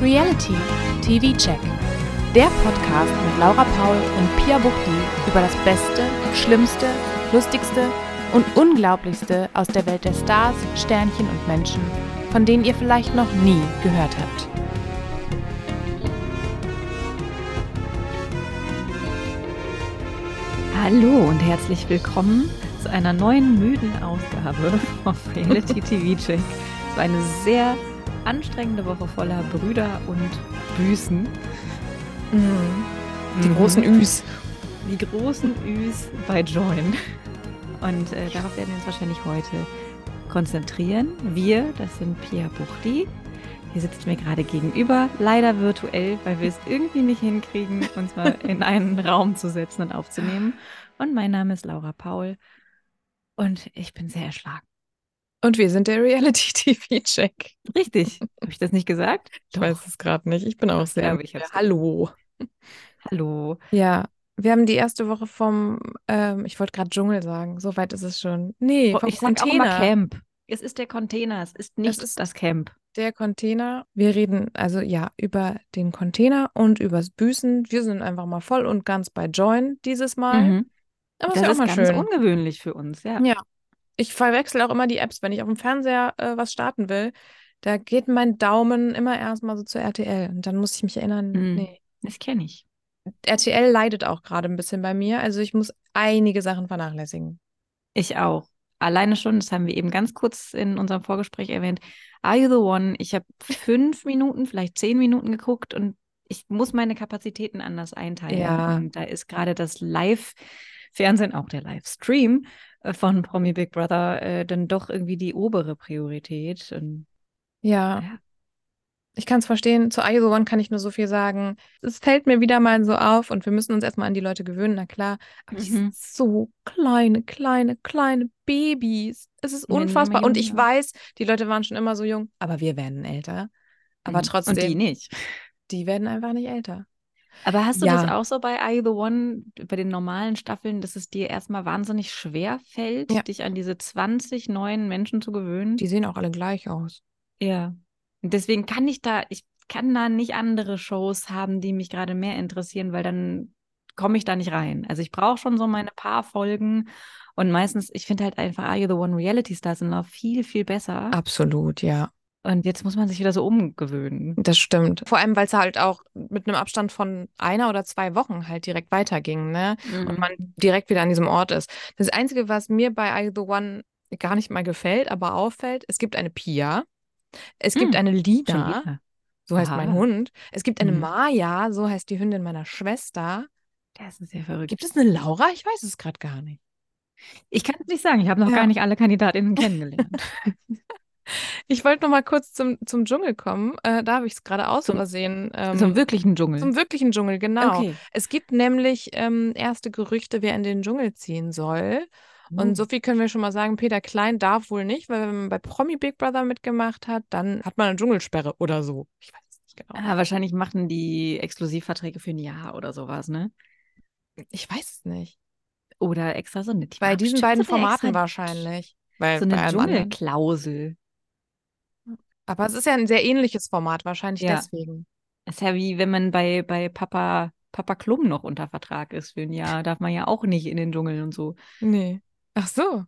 Reality TV Check. Der Podcast mit Laura Paul und Pia Buchti über das Beste, Schlimmste, Lustigste und Unglaublichste aus der Welt der Stars, Sternchen und Menschen, von denen ihr vielleicht noch nie gehört habt. Hallo und herzlich willkommen zu einer neuen müden Ausgabe vom Reality TV Check. Es war eine sehr anstrengende Woche voller Brüder und Büßen. Mhm. Die mhm. großen Üs. Die großen Üs bei Join. Und äh, darauf werden wir uns wahrscheinlich heute konzentrieren. Wir, das sind Pia Buchti. Hier sitzt mir gerade gegenüber, leider virtuell, weil wir es irgendwie nicht hinkriegen, uns mal in einen Raum zu setzen und aufzunehmen. Und mein Name ist Laura Paul und ich bin sehr erschlagen. Und wir sind der Reality-TV-Check. Richtig. Habe ich das nicht gesagt? Ich Doch. weiß es gerade nicht. Ich bin auch sehr. Ich ja, Hallo. Hallo. Ja, wir haben die erste Woche vom, ähm, ich wollte gerade Dschungel sagen, so weit ist es schon. Nee, vom ich Container. Camp. Es ist der Container, es ist nicht es ist das Camp. Der Container. Wir reden also ja über den Container und übers Büßen. Wir sind einfach mal voll und ganz bei Join dieses Mal. Mhm. Aber das ist, ja auch mal ganz schön. ungewöhnlich für uns, ja. Ja, ich verwechsel auch immer die Apps, wenn ich auf dem Fernseher äh, was starten will. Da geht mein Daumen immer erstmal so zur RTL. Und dann muss ich mich erinnern, mm, nee. Das kenne ich. RTL leidet auch gerade ein bisschen bei mir. Also ich muss einige Sachen vernachlässigen. Ich auch. Alleine schon, das haben wir eben ganz kurz in unserem Vorgespräch erwähnt. Are You the One? Ich habe fünf Minuten, vielleicht zehn Minuten geguckt und ich muss meine Kapazitäten anders einteilen. Ja. Und da ist gerade das Live-Fernsehen, auch der Livestream, von Promi Big Brother äh, dann doch irgendwie die obere Priorität. Und, ja. ja. Ich kann es verstehen. Zu ISO One kann ich nur so viel sagen. Es fällt mir wieder mal so auf und wir müssen uns erstmal an die Leute gewöhnen, na klar. Aber mhm. die sind so kleine, kleine, kleine Babys. Es ist unfassbar. Und ich weiß, die Leute waren schon immer so jung, aber wir werden älter. Aber mhm. trotzdem. Und die nicht. Die werden einfach nicht älter. Aber hast du ja. das auch so bei Are You the One, bei den normalen Staffeln, dass es dir erstmal wahnsinnig schwer fällt, ja. dich an diese 20 neuen Menschen zu gewöhnen? Die sehen auch alle gleich aus. Ja. Und deswegen kann ich da, ich kann da nicht andere Shows haben, die mich gerade mehr interessieren, weil dann komme ich da nicht rein. Also ich brauche schon so meine paar Folgen und meistens, ich finde halt einfach Are You the One Reality Stars in Love viel, viel besser. Absolut, ja. Und jetzt muss man sich wieder so umgewöhnen. Das stimmt. Vor allem, weil es halt auch mit einem Abstand von einer oder zwei Wochen halt direkt weiterging, ne? Mhm. Und man direkt wieder an diesem Ort ist. Das Einzige, was mir bei I The One gar nicht mal gefällt, aber auffällt, es gibt eine Pia, es gibt mhm. eine Lida, so heißt Aha. mein Hund. Es gibt eine mhm. Maya, so heißt die Hündin meiner Schwester. Das ist sehr verrückt. Gibt es eine Laura? Ich weiß es gerade gar nicht. Ich kann es nicht sagen. Ich habe noch ja. gar nicht alle Kandidatinnen kennengelernt. Ich wollte noch mal kurz zum, zum Dschungel kommen. Äh, da habe ich es gerade aus zum, Versehen. Ähm, zum wirklichen Dschungel. Zum wirklichen Dschungel, genau. Okay. Es gibt nämlich ähm, erste Gerüchte, wer in den Dschungel ziehen soll. Und hm. so viel können wir schon mal sagen, Peter Klein darf wohl nicht, weil wenn man bei Promi Big Brother mitgemacht hat, dann hat man eine Dschungelsperre oder so. Ich weiß es nicht genau. Ah, wahrscheinlich machen die Exklusivverträge für ein Jahr oder sowas, ne? Ich weiß es nicht. Oder extra so eine Bei diesen beiden Formaten wahrscheinlich. Weil so eine Dschungelklausel. Aber es ist ja ein sehr ähnliches Format, wahrscheinlich ja. deswegen. Ist ja wie wenn man bei, bei Papa, Papa Klum noch unter Vertrag ist für ein Jahr, darf man ja auch nicht in den Dschungel und so. Nee. Ach so.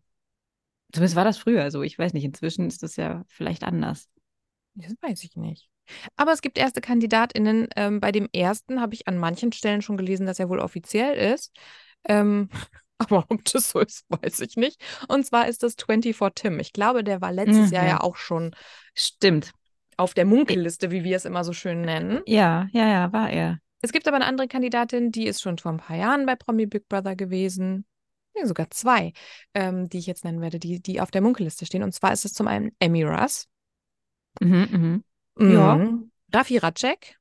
Zumindest war das früher so. Ich weiß nicht, inzwischen ist das ja vielleicht anders. Das weiß ich nicht. Aber es gibt erste KandidatInnen. Ähm, bei dem ersten habe ich an manchen Stellen schon gelesen, dass er wohl offiziell ist. Ähm, aber ob das so ist, weiß ich nicht. Und zwar ist das 24 Tim. Ich glaube, der war letztes mhm. Jahr ja auch schon. Stimmt. Auf der Munkelliste, wie wir es immer so schön nennen. Ja, ja, ja, war er. Es gibt aber eine andere Kandidatin, die ist schon vor ein paar Jahren bei Promi Big Brother gewesen. Ja, sogar zwei, ähm, die ich jetzt nennen werde, die, die auf der Munkelliste stehen. Und zwar ist es zum einen Emmy Russ. Mhm, mhm. Mhm. Ja. Raffi Ratschek.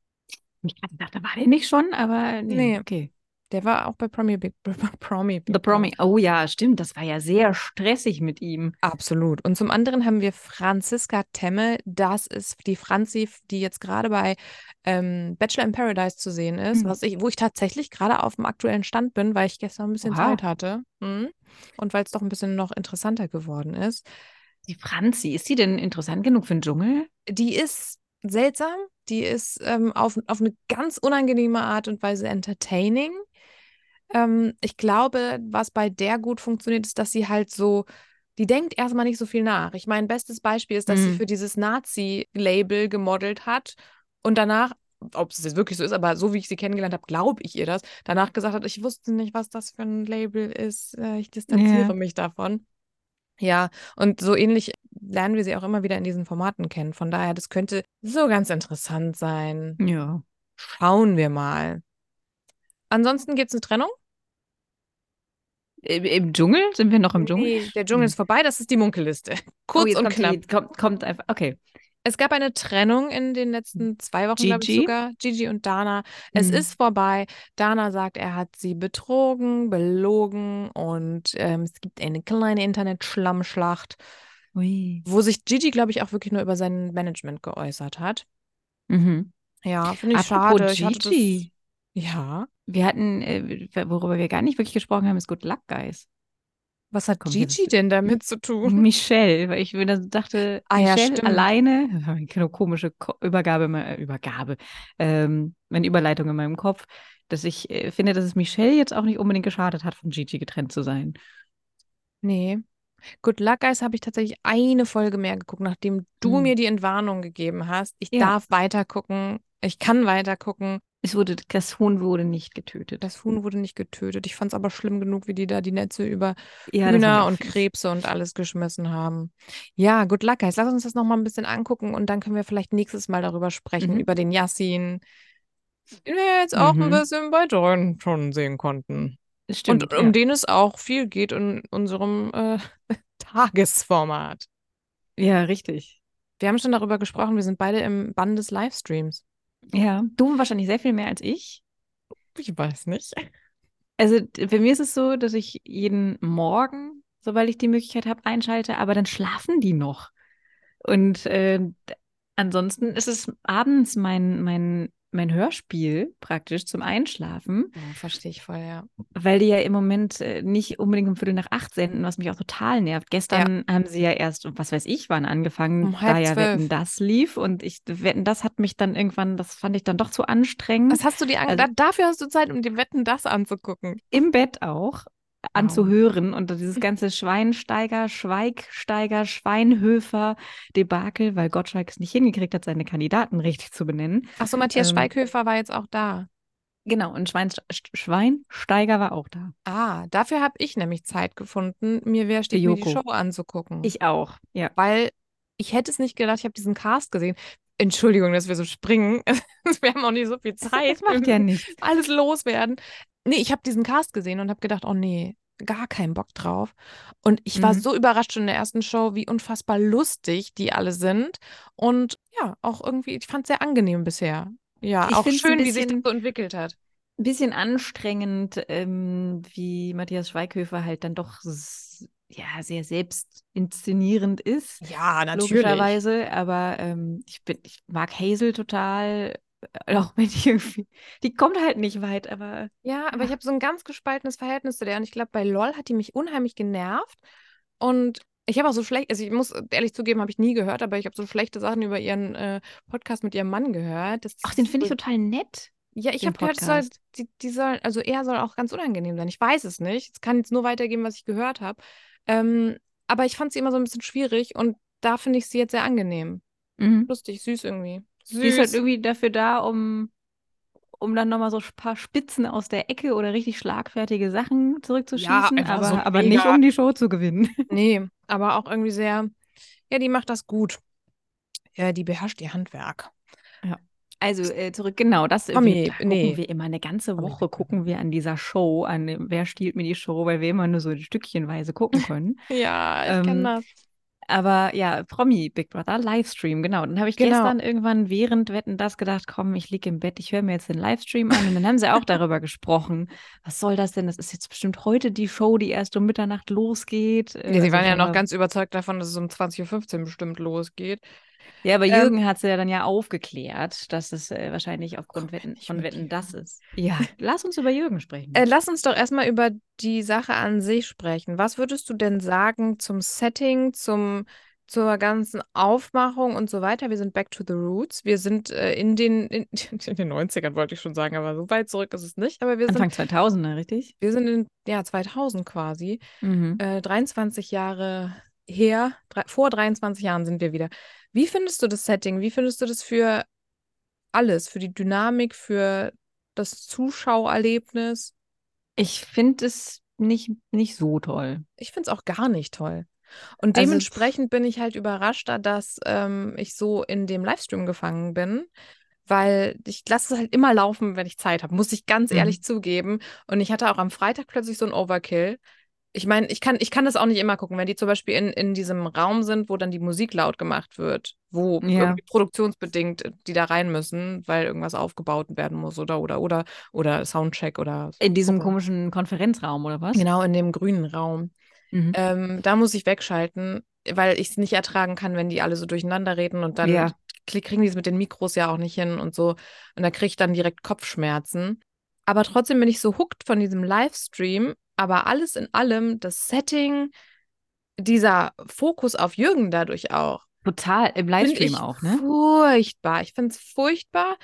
Ich dachte, war der nicht schon, aber nee. nee. Okay. Der war auch bei Promi Big Promi. The Promi. Oh ja, stimmt. Das war ja sehr stressig mit ihm. Absolut. Und zum anderen haben wir Franziska Temme. Das ist die Franzi, die jetzt gerade bei ähm, Bachelor in Paradise zu sehen ist, mhm. was ich, wo ich tatsächlich gerade auf dem aktuellen Stand bin, weil ich gestern ein bisschen Oha. Zeit hatte. Mhm. Und weil es doch ein bisschen noch interessanter geworden ist. Die Franzi, ist die denn interessant genug für den Dschungel? Die ist seltsam, Die ist ähm, auf, auf eine ganz unangenehme Art und Weise entertaining. Ähm, ich glaube, was bei der gut funktioniert, ist, dass sie halt so, die denkt erstmal nicht so viel nach. Ich meine, bestes Beispiel ist, dass sie Mhm. für dieses Nazi-Label gemodelt hat und danach, ob es jetzt wirklich so ist, aber so wie ich sie kennengelernt habe, glaube ich ihr das, danach gesagt hat, ich wusste nicht, was das für ein Label ist. Äh, Ich distanziere Ja. mich davon. Ja, und so ähnlich lernen wir sie auch immer wieder in diesen Formaten kennen. Von daher, das könnte so ganz interessant sein. Ja. Schauen wir mal. Ansonsten gibt es eine Trennung? Im, Dschungel? Sind wir noch im Dschungel? Nee, der Dschungel Hm. ist vorbei, das ist die Munkelliste. Kurz oh, und kommt knapp. Die, kommt, kommt einfach. Okay. Es gab eine Trennung in den letzten zwei Wochen, glaube ich Gigi? sogar. Gigi und Dana. Es Mhm. ist vorbei. Dana sagt, er hat sie betrogen, belogen und ähm, es gibt eine kleine Internet-Schlammschlacht, wo sich Gigi, glaube ich, auch wirklich nur über sein Management geäußert hat. Mhm. Ja, finde ich Apropos schade. Ich hatte das, Gigi. Ja. Wir hatten, äh, worüber wir gar nicht wirklich gesprochen haben, ist Good Luck Guys. Was hat Komm, Gigi denn damit zu tun? Michelle, weil ich mir das dachte, Ah ja, Michelle stimmt. alleine, eine komische Ko Übergabe, äh, Übergabe, ähm, eine Überleitung in meinem Kopf, dass ich äh, finde, dass es Michelle jetzt auch nicht unbedingt geschadet hat, von Gigi getrennt zu sein. Nee. Good Luck Guys habe ich tatsächlich eine Folge mehr geguckt, nachdem du Hm. mir die Entwarnung gegeben hast. Ich Ja. darf weiter gucken. Ich kann weiter gucken. Es wurde, das Huhn wurde nicht getötet. Das Huhn wurde nicht getötet. Ich fand es aber schlimm genug, wie die da die Netze über ja, Hühner und. Krebse und alles geschmissen haben. Ja, Good Luck Guys. Lass uns das nochmal ein bisschen angucken und dann können wir vielleicht nächstes Mal darüber sprechen, Mhm. über den Yassin, den wir jetzt auch ein Mhm. bisschen bei Join schon sehen konnten. Stimmt, und um ja. den es auch viel geht in unserem äh, Tagesformat. ja, richtig. Wir haben schon darüber gesprochen, wir sind beide im Bann des Livestreams. Ja, du wahrscheinlich sehr viel mehr als ich. Ich weiß nicht. Also bei mir ist es so, dass ich jeden Morgen, sobald ich die Möglichkeit habe, einschalte, aber dann schlafen die noch. Und äh, ansonsten ist es abends mein, mein, mein Hörspiel praktisch zum Einschlafen, Ja, verstehe ich voll, ja. weil die ja im Moment äh, nicht unbedingt um Viertel nach acht senden, was mich auch total nervt. Gestern haben sie ja erst, was weiß ich, wann angefangen, Um da ja zwölf. Wetten, das lief. Und ich, Wetten, das hat mich dann irgendwann, das fand ich dann doch zu anstrengend. Was hast du dir an Also- da, dafür hast du Zeit, um die Wetten das anzugucken. im Bett auch anzuhören und dieses ganze Schweinsteiger, Schweigsteiger, Schweinhöfer Debakel, weil Gottschalk es nicht hingekriegt hat, seine Kandidaten richtig zu benennen. Achso, Matthias Ähm, Schweighöfer war jetzt auch da. Genau, und Schwein, Schweinsteiger war auch da. Ah, dafür habe ich nämlich Zeit gefunden, mir Wer steht mir die. Show anzugucken. Ich auch, ja. Weil ich hätte es nicht gedacht, ich habe diesen Cast gesehen. Entschuldigung, dass wir so springen. wir haben auch nicht so viel Zeit. Das macht ja nichts. Alles loswerden. Nee, ich habe diesen Cast gesehen und habe gedacht, oh nee, gar keinen Bock drauf. Und ich war Mhm. so überrascht schon in der ersten Show, wie unfassbar lustig die alle sind. Und ja, auch irgendwie, ich fand es sehr angenehm bisher. Ja, Ich auch schön, wie sich das so entwickelt hat. Ein bisschen anstrengend, ähm, wie Matthias Schweighöfer halt dann doch ja, sehr selbst inszenierend ist. Ja, logischerweise. Aber ähm, ich, bin, ich mag Hazel total. äh, Auch wenn die irgendwie, die kommt halt nicht weit, aber Ja, aber ich habe so ein ganz gespaltenes Verhältnis zu der. Und ich glaube, bei LOL hat die mich unheimlich genervt. Und ich habe auch so schlecht, also ich muss ehrlich zugeben, habe ich nie gehört, aber ich habe so schlechte Sachen über ihren äh, Podcast mit ihrem Mann gehört. Das ach, den finde ich total nett. Ja, ich habe gehört, soll, die, die soll, also er soll auch ganz unangenehm sein. Ich weiß es nicht. Es kann jetzt nur weitergeben, was ich gehört habe. Ähm, aber ich fand sie immer so ein bisschen schwierig und da finde ich sie jetzt sehr angenehm. Mhm. Lustig, süß irgendwie. Süß. Die ist halt irgendwie dafür da, um, um dann nochmal so ein paar Spitzen aus der Ecke oder richtig schlagfertige Sachen zurückzuschießen, einfach aber, so aber nicht um die Show zu gewinnen. Nee, aber auch irgendwie sehr, ja, die macht das gut. Ja, die beherrscht ihr Handwerk. Also äh, zurück, genau, das Mami, wir, da gucken nee. wir immer eine ganze Woche, gucken wir an dieser Show, an Wer stiehlt mir die Show, weil wir immer nur so stückchenweise gucken können. Ja, ich Ähm, kenne das. Aber ja, Promi Big Brother Livestream, genau. Dann habe ich Genau. gestern irgendwann während Wetten das gedacht, komm, ich liege im Bett, ich höre mir jetzt den Livestream an. Und dann haben sie auch darüber gesprochen. Was soll das denn? Das ist jetzt bestimmt heute die Show, die erst um Mitternacht losgeht. Ja, sie also waren ja noch ganz überzeugt davon, dass es um 20.15 Uhr bestimmt losgeht. Ja, aber Ähm, Jürgen hat sie ja dann ja aufgeklärt, dass es äh, wahrscheinlich aufgrund wir Wetten, von Wetten das ist. Ja, lass uns über Jürgen sprechen. Äh, lass uns doch erstmal über die Sache an sich sprechen. Was würdest du denn sagen zum Setting, zum, zur ganzen Aufmachung und so weiter. Wir sind back to the roots. Wir sind äh, in, den, in, in, den 90ern, wollte ich schon sagen, aber so weit zurück ist es nicht. Aber wir Anfang sind, 2000er, richtig? Wir sind in ja, 2000 quasi. Mhm. Äh, 23 Jahre her, drei, vor 23 Jahren sind wir wieder. Wie findest du das Setting? Wie findest du das für alles? Für die Dynamik, für das Zuschauerlebnis? Ich finde es nicht, nicht so toll. Ich finde es auch gar nicht toll. Und Also- dementsprechend bin ich halt überraschter, dass ähm, ich so in dem Livestream gefangen bin, weil ich lasse es halt immer laufen, wenn ich Zeit habe, muss ich ganz Mhm. ehrlich zugeben. Und ich hatte auch am Freitag plötzlich so ein Overkill. Ich meine, ich kann, ich kann das auch nicht immer gucken, wenn die zum Beispiel in, in diesem Raum sind, wo dann die Musik laut gemacht wird, wo Ja. irgendwie produktionsbedingt äh, die da rein müssen, weil irgendwas aufgebaut werden muss oder oder oder oder Soundcheck oder In diesem gucken. komischen Konferenzraum oder was? Genau, in dem grünen Raum. Mhm. Ähm, da muss ich wegschalten, weil ich es nicht ertragen kann, wenn die alle so durcheinander reden und dann Ja. kriegen die es mit den Mikros ja auch nicht hin und so. Und da kriege ich dann direkt Kopfschmerzen. Aber trotzdem bin ich so hooked von diesem Livestream. Aber alles in allem, das Setting, dieser Fokus auf Jürgen dadurch auch. Total, im Livestream auch, ne? Furchtbar. Ich finde es furchtbar.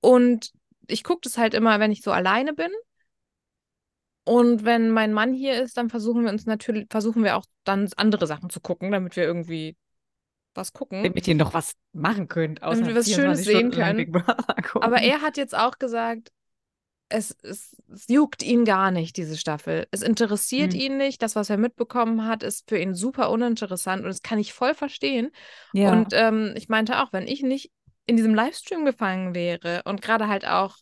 Und ich gucke das halt immer, wenn ich so alleine bin. Und wenn mein Mann hier ist, dann versuchen wir uns natürlich, versuchen wir auch dann andere Sachen zu gucken, damit wir irgendwie was gucken. Damit ihr noch was machen könnt, außer Damit wir was Schönes 24 sehen können. Aber er hat jetzt auch gesagt, es, es, es juckt ihn gar nicht, diese Staffel. Es interessiert Hm. ihn nicht. Das, was er mitbekommen hat, ist für ihn super uninteressant und das kann ich voll verstehen. ja. Und ähm, ich meinte auch, wenn ich nicht in diesem Livestream gefangen wäre und gerade halt auch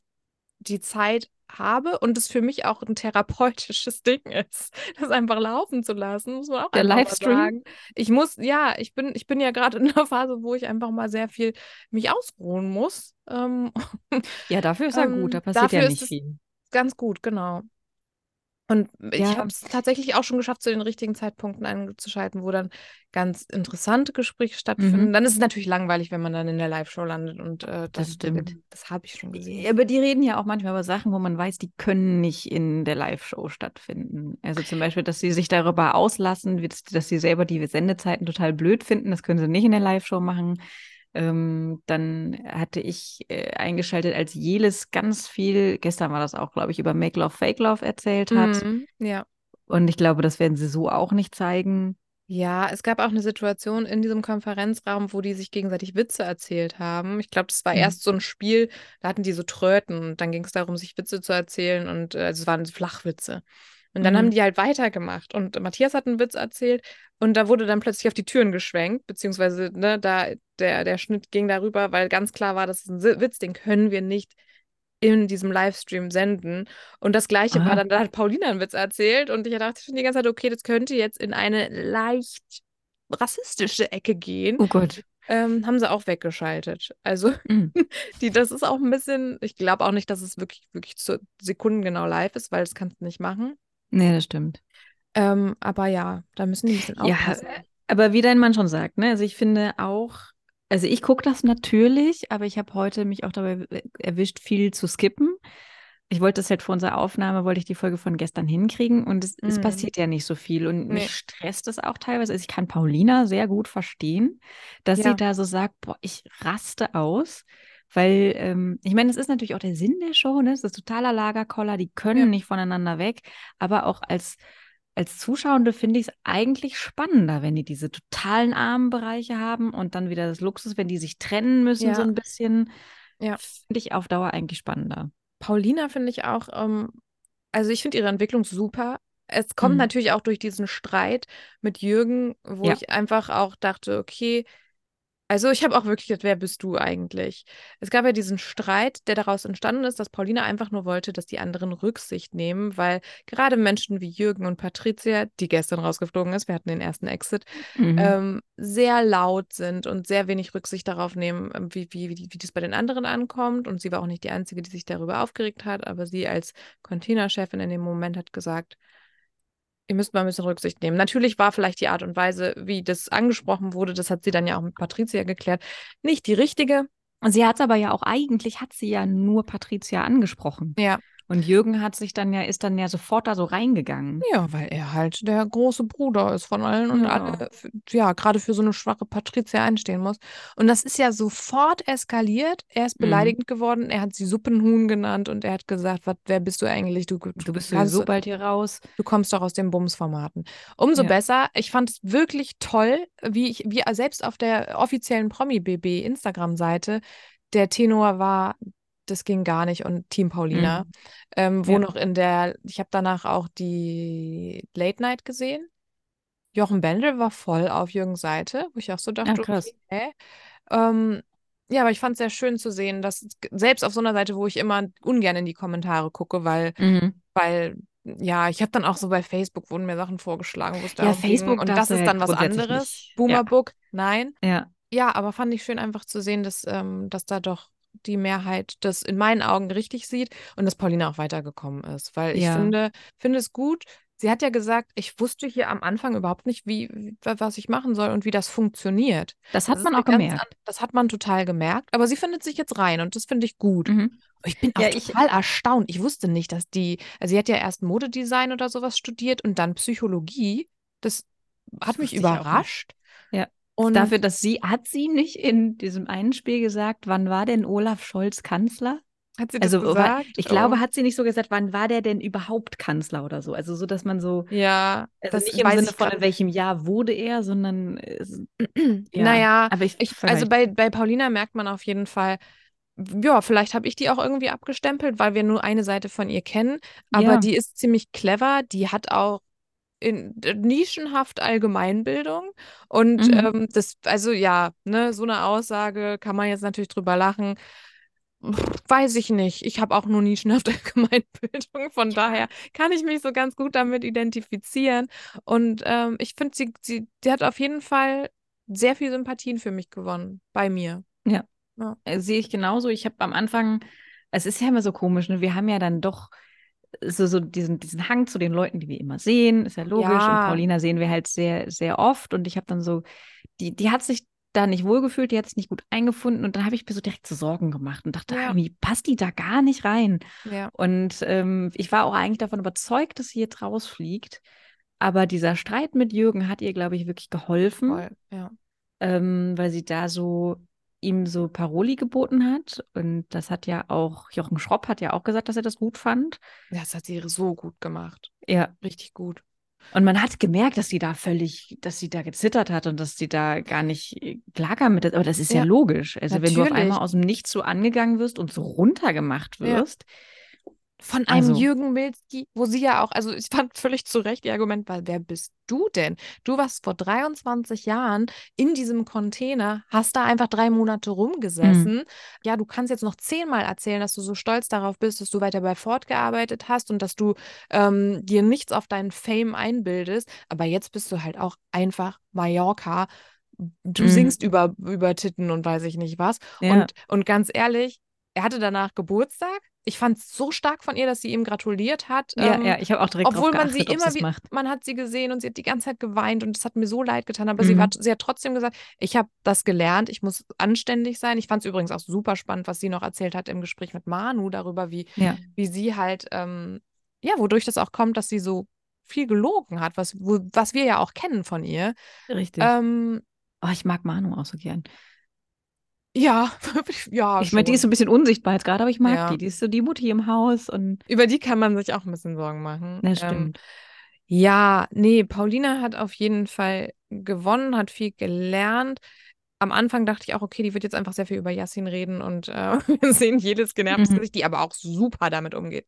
die Zeit habe und es für mich auch ein therapeutisches Ding ist, das einfach laufen zu lassen, muss man auch Der Livestream? sagen. Ich muss, ja, ich bin, ich bin ja gerade in einer Phase, wo ich einfach mal sehr viel mich ausruhen muss. Ähm, ja, dafür ist er ähm, gut, da passiert ja nicht viel. ganz gut, genau. Und ich Ja. habe es tatsächlich auch schon geschafft, zu den richtigen Zeitpunkten einzuschalten, wo dann ganz interessante Gespräche stattfinden. Mhm. Dann ist es natürlich langweilig, wenn man dann in der Live-Show landet und äh, Das dann- stimmt. Das habe ich schon gesehen. Ja, Aber die reden ja auch manchmal über Sachen, wo man weiß, die können nicht in der Live-Show stattfinden. Also zum Beispiel, dass sie sich darüber auslassen, das- dass sie selber die Sendezeiten total blöd finden. Das können sie nicht in der Live-Show machen. Ähm, dann hatte ich äh, eingeschaltet, als Jelis ganz viel, gestern war das auch, glaube ich, über Make Love, Fake Love erzählt hat. Mhm, ja. Und ich glaube, das werden sie so auch nicht zeigen. Ja, es gab auch eine Situation in diesem Konferenzraum, wo die sich gegenseitig Witze erzählt haben. Ich glaube, das war Mhm. erst so ein Spiel, da hatten die so Tröten und dann ging es darum, sich Witze zu erzählen und äh, also es waren Flachwitze. Und dann Mhm. haben die halt weitergemacht und Matthias hat einen Witz erzählt und da wurde dann plötzlich auf die Türen geschwenkt, beziehungsweise ne, da der, der Schnitt ging darüber, weil ganz klar war, das ist ein Witz, den können wir nicht in diesem Livestream senden. Und das Gleiche Aha. war dann, da hat Paulina einen Witz erzählt und ich dachte schon die ganze Zeit, okay, das könnte jetzt in eine leicht rassistische Ecke gehen. Oh Gott. Ähm, haben sie auch weggeschaltet. Also, Mhm. die, das ist auch ein bisschen, ich glaube auch nicht, dass es wirklich, wirklich zu sekundengenau live ist, weil das kannst du nicht machen. Nee, das stimmt. Ähm, aber ja, da müssen die ein bisschen Ja, aufpassen. aber wie dein Mann schon sagt, ne? Also ich finde auch, also ich gucke das natürlich, aber ich habe heute mich auch dabei erwischt, viel zu skippen. Ich wollte das halt vor unserer Aufnahme, wollte ich die Folge von gestern hinkriegen und es, es Mhm. passiert ja nicht so viel und Nee. mich stresst es auch teilweise. Also ich kann Paulina sehr gut verstehen, dass Ja. sie da so sagt, boah, ich raste aus. Weil, ähm, ich meine, es ist natürlich auch der Sinn der Show, ne? Es ist totaler Lagerkoller, die können Ja. nicht voneinander weg. Aber auch als, als Zuschauende finde ich es eigentlich spannender, wenn die diese totalen armen Bereiche haben und dann wieder das Luxus, wenn die sich trennen müssen, Ja. so ein bisschen. Ja. Finde ich auf Dauer eigentlich spannender. Paulina finde ich auch, ähm, also ich finde ihre Entwicklung super. Es kommt Mhm. natürlich auch durch diesen Streit mit Jürgen, wo Ja. ich einfach auch dachte, okay, also ich habe auch wirklich gedacht, wer bist du eigentlich? Es gab ja diesen Streit, der daraus entstanden ist, dass Paulina einfach nur wollte, dass die anderen Rücksicht nehmen, weil gerade Menschen wie Jürgen und Patricia, die gestern rausgeflogen ist, wir hatten den ersten Exit, Mhm. ähm, sehr laut sind und sehr wenig Rücksicht darauf nehmen, ähm, wie, wie, wie, wie das bei den anderen ankommt. Und sie war auch nicht die Einzige, die sich darüber aufgeregt hat, aber sie als Containerchefin in dem Moment hat gesagt, ihr müsst mal ein bisschen Rücksicht nehmen. Natürlich war vielleicht die Art und Weise, wie das angesprochen wurde, das hat sie dann ja auch mit Patricia geklärt, nicht die richtige. Sie hat es aber ja auch eigentlich, hat sie ja nur Patricia angesprochen. Ja. Und Jürgen hat sich dann ja, ist dann ja sofort da so reingegangen. Ja, weil er halt der große Bruder ist von allen und Ja. alle, ja, gerade für so eine schwache Patricia einstehen muss. Und das ist ja sofort eskaliert. Er ist Mhm. beleidigend geworden. Er hat sie Suppenhuhn genannt und er hat gesagt, was, wer bist du eigentlich? Du, Du bist kannst- sowieso bald hier raus. Du kommst doch aus den Bums-Formaten. Umso Ja. besser. Ich fand es wirklich toll, wie ich, wie selbst auf der offiziellen Promi-BB Instagram-Seite der Tenor war, das ging gar nicht und Team Paulina. Ähm, wo Ja. noch in der, ich habe danach auch die Late Night gesehen. Jochen Bendel war voll auf Jürgens Seite, wo ich auch so dachte, Ah, krass. okay? Ähm, ja, aber ich fand es sehr schön zu sehen, dass selbst auf so einer Seite, wo ich immer ungern in die Kommentare gucke, weil Mhm. weil, ja, ich habe dann auch so bei Facebook wurden mir Sachen vorgeschlagen, wo es Ja, darum ging. Facebook Und das ist ja dann was anderes. nicht. Boomerbook, nein. Ja. Ja, aber fand ich schön einfach zu sehen, dass, ähm, dass da doch die Mehrheit das in meinen Augen richtig sieht und dass Paulina auch weitergekommen ist. Weil ich Ja. finde, finde es gut. Sie hat ja gesagt, ich wusste hier am Anfang überhaupt nicht, wie, was ich machen soll und wie das funktioniert. Das Das hat ist man auch gemerkt. an- Das hat man total gemerkt. Aber sie findet sich jetzt rein und das finde ich gut. Mhm. Ich bin Ja, ich- total erstaunt. Ich wusste nicht, dass die, also sie hat ja erst Modedesign oder sowas studiert und dann Psychologie. Das hat mich ich auch nicht. überrascht. Ja. Und Dafür, dass sie, hat sie nicht in diesem einen Spiel gesagt, wann war denn Olaf Scholz Kanzler? hat sie das Also, gesagt? ich glaube, Oh. hat sie nicht so gesagt, wann war der denn überhaupt Kanzler oder so? Also so, dass man so, Ja, also das nicht im Sinne von, in welchem Jahr wurde er, sondern es- ja. Naja, aber ich, ich, also bei, bei Paulina merkt man auf jeden Fall, ja, vielleicht habe ich die auch irgendwie abgestempelt, weil wir nur eine Seite von ihr kennen. Aber Ja. die ist ziemlich clever. Die hat auch in nischenhaft Allgemeinbildung. Und Mhm. ähm, das, also ja, ne, so eine Aussage kann man jetzt natürlich drüber lachen. Weiß ich nicht. Ich habe auch nur nischenhaft Allgemeinbildung. Von daher kann ich mich so ganz gut damit identifizieren. Und ähm, ich finde, sie, sie, die hat auf jeden Fall sehr viel Sympathien für mich gewonnen. Bei mir. Äh, sehe ich genauso. Ich habe am Anfang, es ist ja immer so komisch, ne? Wir haben ja dann doch so, so diesen, diesen Hang zu den Leuten, die wir immer sehen, ist ja logisch. Ja. Und Paulina sehen wir halt sehr, sehr oft. Und ich habe dann so, die, die hat sich da nicht wohlgefühlt, die hat sich nicht gut eingefunden. Und dann habe ich mir so direkt so Sorgen gemacht und dachte, Ja. ah, wie passt die da gar nicht rein? Ja. Und ähm, ich war auch eigentlich davon überzeugt, dass sie jetzt rausfliegt. Aber dieser Streit mit Jürgen hat ihr, glaube ich, wirklich geholfen Voll. Ja. ähm, weil sie da so ihm so Paroli geboten hat. Und das hat ja auch, Jochen Schropp hat ja auch gesagt, dass er das gut fand. Das hat sie so gut gemacht. Ja. Richtig gut. Und man hat gemerkt, dass sie da völlig, dass sie da gezittert hat und dass sie da gar nicht äh, klarkam mit. Aber das ist ja, Ja, logisch. Also wenn du auf natürlich. einmal aus dem Nichts so angegangen wirst und so runtergemacht Ja. Von einem Also- Jürgen Milski, wo sie ja auch, also ich fand völlig zu Recht ihr Argument, weil wer bist du denn? Du warst vor 23 Jahren in diesem Container, hast da einfach drei Monate rumgesessen. Ja, du kannst jetzt noch zehnmal erzählen, dass du so stolz darauf bist, dass du weiter bei Ford gearbeitet hast und dass du ähm, dir nichts auf deinen Fame einbildest. Aber jetzt bist du halt auch einfach Mallorca. Du Mhm. singst über, über Titten und weiß ich nicht was. Ja. Und, und ganz ehrlich, er hatte danach Geburtstag. Ich fand es so stark von ihr, dass sie ihm gratuliert hat. ja, ähm, ja, ich habe auch direkt obwohl drauf man sie geachtet, immer wieder, macht. man hat sie gesehen und sie hat die ganze Zeit geweint und es hat mir so leid getan, aber sie, war, Mhm. sie hat trotzdem gesagt, ich habe das gelernt, ich muss anständig sein. Ich fand es übrigens auch super spannend, was sie noch erzählt hat im Gespräch mit Manu darüber, wie, Ja. wie sie halt, ähm, ja, wodurch das auch kommt, dass sie so viel gelogen hat, was, wo, was wir ja auch kennen von ihr. Richtig. Ähm, oh, ich mag Manu auch so gern. Ja, ja, ich meine, die ist so ein bisschen unsichtbar jetzt gerade, aber ich mag Ja. die. Die ist so die Mutti im Haus und Über die kann man sich auch ein bisschen Sorgen machen. das Ähm, stimmt. ja, nee, Paulina hat auf jeden Fall gewonnen, hat viel gelernt. Am Anfang dachte ich auch, okay, die wird jetzt einfach sehr viel über Yassin reden und äh, wir sehen jedes genervtes Mhm. Gesicht, die aber auch super damit umgeht.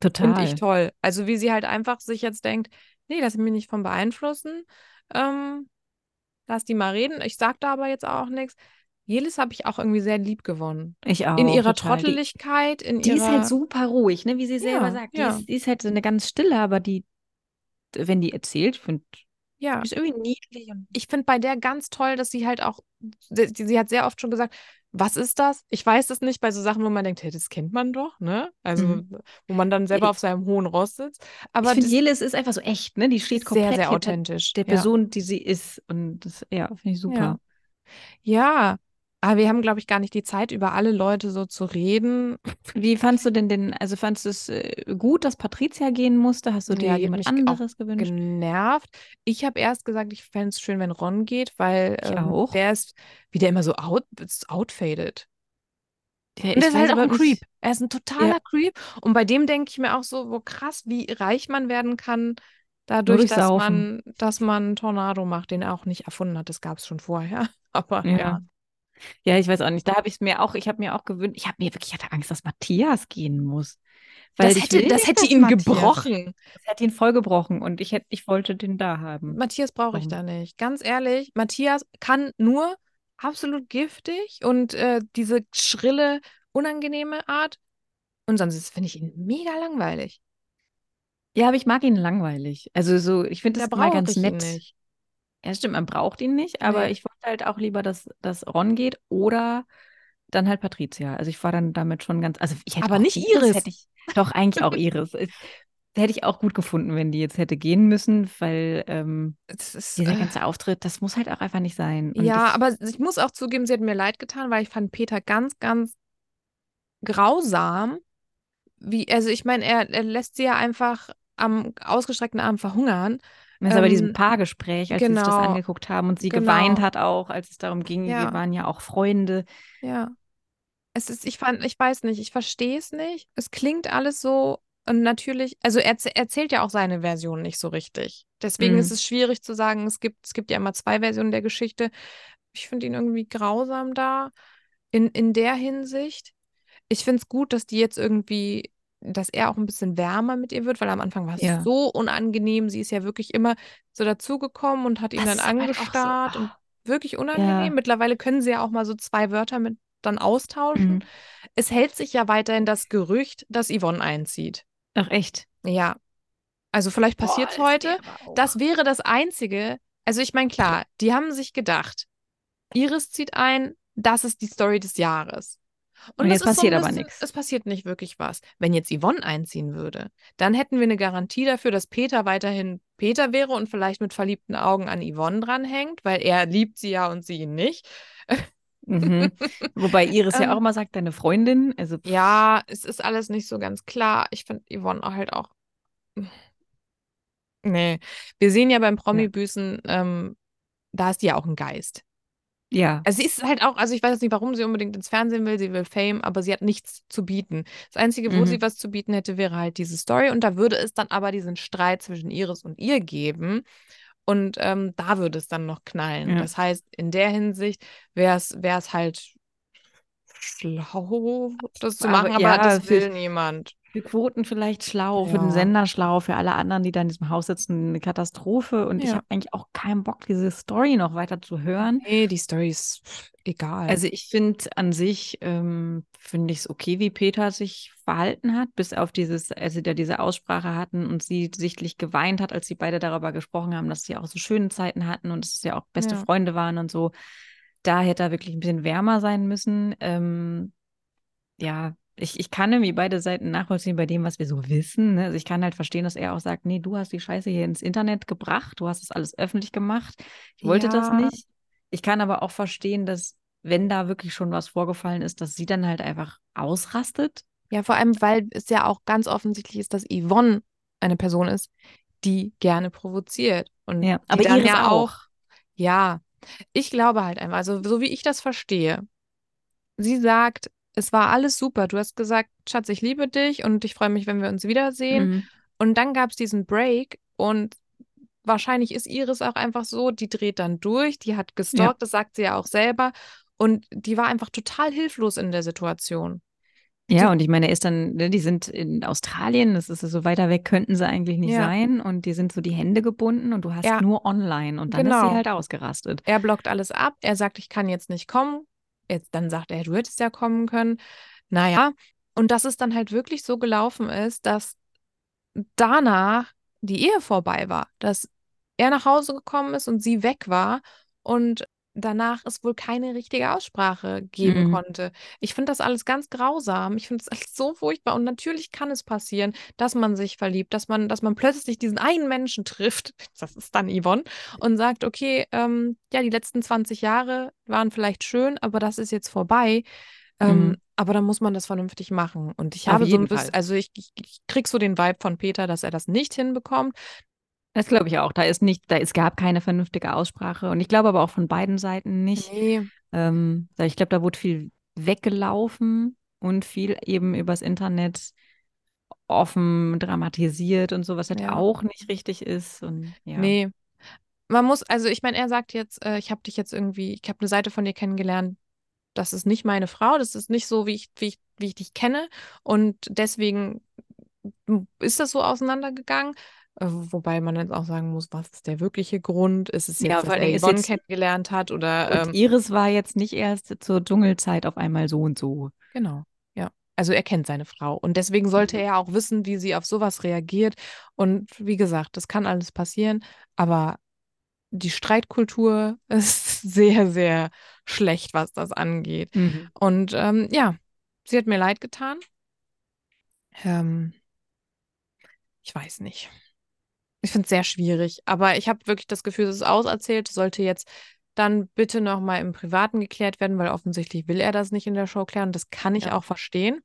Total. Finde ich toll. Also wie sie halt einfach sich jetzt denkt, nee, lass mich nicht von beeinflussen. Ähm, lass die mal reden. Ich sag da aber jetzt auch nichts. Jelis habe ich auch irgendwie sehr lieb gewonnen. Ich auch. In ihrer total. Trotteligkeit, in Die ihrer... ist halt super ruhig, ne? wie sie selber Ja, sagt. Die, ja. ist, die ist halt so eine ganz stille, aber die, wenn die erzählt, finde ja. die ist irgendwie niedlich. Ich finde bei der ganz toll, dass sie halt auch, sie, sie hat sehr oft schon gesagt, was ist das? Ich weiß es nicht, bei so Sachen, wo man denkt, hey, das kennt man doch, ne? Also, Mhm. wo man dann selber Ja, auf seinem hohen Ross sitzt. Aber ich finde, das Jelis ist einfach so echt, ne? Die steht komplett sehr, sehr authentisch. der ja. Person, die sie ist. Und das, ja, finde ich super. Ja. Ja, Aber wir haben, glaube ich, gar nicht die Zeit, über alle Leute so zu reden. Wie fandst du denn den, also fandest du es äh, gut, dass Patricia gehen musste? Hast du dir Ja, hat jemand anderes gewünscht? genervt. Ich habe erst gesagt, ich fände es schön, wenn Ron geht, weil ähm, der ist, wie der immer so out, outfadet. Ja, Und der ich ist halt weiß auch aber ein Creep. Er ist ein totaler Creep. Und bei dem denke ich mir auch so, wo krass, wie reich man werden kann, dadurch, durch dass man, dass man einen Tornado macht, den er auch nicht erfunden hat. Das gab es schon vorher. Aber Ja. ja. Ja, ich weiß auch nicht. Da habe ich es mir auch, ich habe mir auch gewünscht, ich habe mir wirklich, ich hatte Angst, dass Matthias gehen muss. Weil Das hätte, das hätte ihn Matthias- gebrochen. Das hätte ihn voll gebrochen und ich hätte, ich wollte den da haben. Matthias brauche ich da nicht. Ganz ehrlich, Matthias kann nur absolut giftig und äh, diese schrille, unangenehme Art. Und sonst finde ich ihn mega langweilig. Ja, aber ich mag ihn langweilig. Also so, ich finde Da das mal ganz nett. Ja, stimmt, man braucht ihn nicht, aber Nee. ich wollte halt auch lieber, dass, dass Ron geht oder dann halt Patricia. Also ich war dann damit schon ganz, also ich hätte Aber nicht Iris, ich, doch eigentlich auch Iris. Es- Hätte ich auch gut gefunden, wenn die jetzt hätte gehen müssen, weil ähm, ist, dieser äh, ganze Auftritt, das muss halt auch einfach nicht sein. Und ja, ich, aber ich muss auch zugeben, sie hat mir leid getan, weil ich fand Peter ganz, ganz grausam. Wie, also ich meine, er, er lässt sie ja einfach am ausgestreckten Arm verhungern. Das ist aber diesem Ähm, Paargespräch, als sie sich das genau, angeguckt haben und sie genau. geweint hat auch, als es darum ging, Ja. wir waren ja auch Freunde. Ja. Es ist, ich fand, ich weiß nicht, ich verstehe es nicht. Es klingt alles so und natürlich, also er erzäh- erzählt ja auch seine Version nicht so richtig. Deswegen Mhm. ist es schwierig zu sagen, es gibt, es gibt ja immer zwei Versionen der Geschichte. Ich finde ihn irgendwie grausam da in, in der Hinsicht. Ich finde es gut, dass die jetzt irgendwie, dass er auch ein bisschen wärmer mit ihr wird, weil am Anfang war es Ja. so unangenehm. Sie ist ja wirklich immer so dazugekommen und hat ihn Das dann auch so, angestarrt und ah. wirklich unangenehm. Ja. Mittlerweile können sie ja auch mal so zwei Wörter mit dann austauschen. Mhm. Es hält sich ja weiterhin das Gerücht, dass Yvonne einzieht. Ach echt? Ja. Also vielleicht passiert es heute. wäre Das wäre das Einzige. Also ich meine, klar, die haben sich gedacht, Iris zieht ein, das ist die Story des Jahres. Und das jetzt ist so passiert aber bisschen- nichts. Es passiert nicht wirklich was. Wenn jetzt Yvonne einziehen würde, dann hätten wir eine Garantie dafür, dass Peter weiterhin Peter wäre und vielleicht mit verliebten Augen an Yvonne dranhängt, weil er liebt sie ja und sie ihn nicht. Mhm. Wobei Iris ja Ähm, auch immer sagt, deine Freundin. Also Ja, es ist alles nicht so ganz klar. Ich finde Yvonne halt auch. Nee. Wir sehen ja beim Promi-Büßen, ähm, da ist die ja auch ein Geist. Ja. Also sie ist halt auch, also ich weiß jetzt nicht, warum sie unbedingt ins Fernsehen will, sie will Fame, aber sie hat nichts zu bieten. Das Einzige, wo Mhm. sie was zu bieten hätte, wäre halt diese Story und da würde es dann aber diesen Streit zwischen Iris und ihr geben und ähm, da würde es dann noch knallen. Ja. Das heißt, in der Hinsicht wäre es halt schlau, das zu Aber machen, aber ja, das für- will niemand. Für Quoten vielleicht schlau, für den Ja. Sender schlau, für alle anderen, die da in diesem Haus sitzen, eine Katastrophe. Und ich Ja. habe eigentlich auch keinen Bock, diese Story noch weiter zu hören. Nee, die Story ist egal. Also ich finde an sich, ähm, finde ich es okay, wie Peter sich verhalten hat, bis auf dieses, als sie da diese Aussprache hatten und sie sichtlich geweint hat, als sie beide darüber gesprochen haben, dass sie auch so schöne Zeiten hatten und dass ja auch beste Ja. Freunde waren und so. Da hätte er wirklich ein bisschen wärmer sein müssen. Ähm, ja, ich, ich kann irgendwie beide Seiten nachvollziehen bei dem, was wir so wissen. Ne? Also ich kann halt verstehen, dass er auch sagt, nee, du hast die Scheiße hier ins Internet gebracht, du hast es alles öffentlich gemacht. Ich wollte das Ja. nicht. Ich kann aber auch verstehen, dass wenn da wirklich schon was vorgefallen ist, dass sie dann halt einfach ausrastet. Ja, vor allem, weil es ja auch ganz offensichtlich ist, dass Yvonne eine Person ist, die gerne provoziert. Und Ja, aber dann ja auch. Ja, ich glaube halt einfach, also so wie ich das verstehe, sie sagt, es war alles super. Du hast gesagt, Schatz, ich liebe dich und ich freue mich, wenn wir uns wiedersehen. Mhm. Und dann gab es diesen Break und wahrscheinlich ist Iris auch einfach so, die dreht dann durch, die hat gestalkt, das sagt sie ja auch selber. Und die war einfach total hilflos in der Situation. Ja, und ich meine, er ist dann, ne, die sind in Australien, das ist so weiter weg, könnten sie eigentlich nicht Ja. sein. Und die sind so die Hände gebunden und du hast Ja. nur online. Und dann ist Genau. sie halt ausgerastet. Er blockt alles ab. Er sagt, ich kann jetzt nicht kommen. Jetzt, dann sagt er, du hättest ja kommen können. Naja, und dass es dann halt wirklich so gelaufen ist, dass danach die Ehe vorbei war. Dass er nach Hause gekommen ist und sie weg war. Und danach es wohl keine richtige Aussprache geben Mhm. konnte. Ich finde das alles ganz grausam. Ich finde es alles so furchtbar. Und natürlich kann es passieren, dass man sich verliebt, dass man, dass man plötzlich diesen einen Menschen trifft, das ist dann Yvonne, und sagt, okay, ähm, ja, die letzten 20 Jahre waren vielleicht schön, aber das ist jetzt vorbei. Ähm, Mhm. aber dann muss man das vernünftig machen. Und ich Auf habe so ein bisschen, also ich, ich, ich krieg so den Vibe von Peter, dass er das nicht hinbekommt. Das glaube ich auch. Da ist nicht, da es gab keine vernünftige Aussprache. Und ich glaube aber auch von beiden Seiten nicht. Nee, Ähm, ich glaube, da wurde viel weggelaufen und viel eben übers Internet offen dramatisiert und so, was halt Ja. auch nicht richtig ist. Und ja. nee. Man muss, also ich meine, er sagt jetzt, äh, ich habe dich jetzt irgendwie, ich habe eine Seite von dir kennengelernt, das ist nicht meine Frau, das ist nicht so, wie ich, wie ich, wie ich dich kenne. Und deswegen ist das so auseinandergegangen. Äh, Wobei man jetzt auch sagen muss, was ist der wirkliche Grund? Ist es jetzt, Ja, dass er Yvonne kennengelernt hat oder ähm, Iris war jetzt nicht erst zur Dschungelzeit auf einmal so und so. Genau, ja. Also er kennt seine Frau und deswegen sollte Mhm. er auch wissen, wie sie auf sowas reagiert. Und wie gesagt, das kann alles passieren, aber die Streitkultur ist sehr, sehr schlecht, was das angeht. Mhm. Und ähm, ja, sie hat mir leid getan. Ähm, ich weiß nicht. Ich finde es sehr schwierig, aber ich habe wirklich das Gefühl, es ist auserzählt, sollte jetzt dann bitte nochmal im Privaten geklärt werden, weil offensichtlich will er das nicht in der Show klären. Das kann ich Ja. auch verstehen.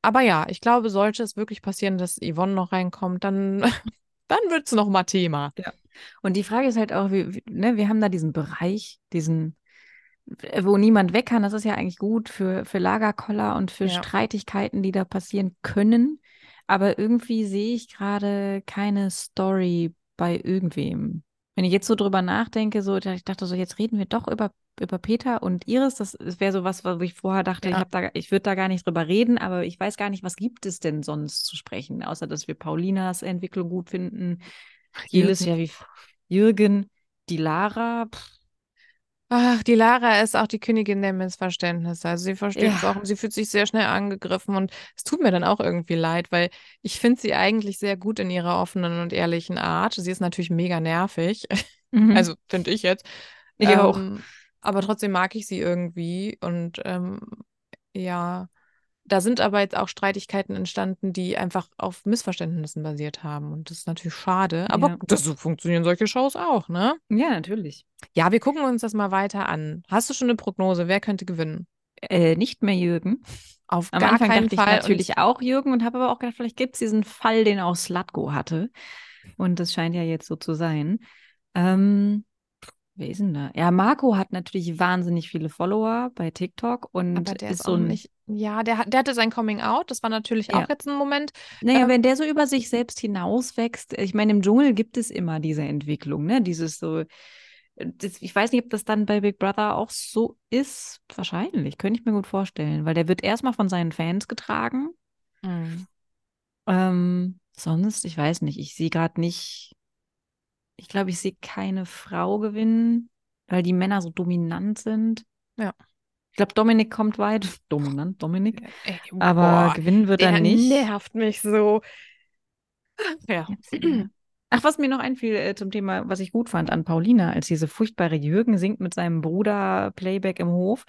Aber ja, ich glaube, sollte es wirklich passieren, dass Yvonne noch reinkommt, dann, dann wird es nochmal Thema. Und die Frage ist halt auch, wie, wie, ne, wir haben da diesen Bereich, diesen, wo niemand weg kann. Das ist ja eigentlich gut für, für Lagerkoller und für Ja. Streitigkeiten, die da passieren können. Aber irgendwie sehe ich gerade keine Story bei irgendwem. Wenn ich jetzt so drüber nachdenke, so, ich dachte so, jetzt reden wir doch über, über Peter und Iris. Das, das wäre so was, wo ich vorher dachte, Ja. ich, da, ich würde da gar nicht drüber reden, aber ich weiß gar nicht, was gibt es denn sonst zu sprechen, außer dass wir Paulinas Entwicklung gut finden. Jelis, Jürgen. ja, wie Jürgen, die Lara, pff, Ach, die Lara ist auch die Königin der Missverständnisse. Also sie versteht es Ja. auch und sie fühlt sich sehr schnell angegriffen und es tut mir dann auch irgendwie leid, weil ich finde sie eigentlich sehr gut in ihrer offenen und ehrlichen Art. Sie ist natürlich mega nervig, mhm. also finde ich jetzt. ich auch. Ähm, aber trotzdem mag ich sie irgendwie und ähm, ja, da sind aber jetzt auch Streitigkeiten entstanden, die einfach auf Missverständnissen basiert haben und das ist natürlich schade. Aber Ja. das, so funktionieren solche Shows auch, ne? Ja, natürlich. Ja, wir gucken uns das mal weiter an. Hast du schon eine Prognose? Wer könnte gewinnen? Äh, nicht mehr Jürgen. Auf Am gar Anfang keinen dachte Fall. ich natürlich auch Jürgen und habe aber auch gedacht, vielleicht gibt es diesen Fall, den auch Slatko hatte. Und das scheint ja jetzt so zu sein. Ähm, wer ist denn da? Ja, Marco hat natürlich wahnsinnig viele Follower bei TikTok und der ist so ein, nicht. Ja, der, der hatte sein Coming Out. Das war natürlich Ja. auch jetzt ein Moment. Naja, Ähm, wenn der so über sich selbst hinauswächst, ich meine, im Dschungel gibt es immer diese Entwicklung, ne? Dieses so, das, ich weiß nicht, ob das dann bei Big Brother auch so ist. Wahrscheinlich, könnte ich mir gut vorstellen, weil der wird erstmal von seinen Fans getragen. Mhm. Ähm, sonst, ich weiß nicht, ich sehe gerade nicht, ich glaube, ich sehe keine Frau gewinnen, weil die Männer so dominant sind. Ja. Ich glaube, Dominik kommt weit. Dominant, Dominik. Ey, Aber boah, gewinnen wird er nicht. nervt mich so. Ja. Ach, was mir noch einfiel äh, zum Thema, was ich gut fand an Paulina, als diese furchtbare Jürgen singt mit seinem Bruder Playback im Hof.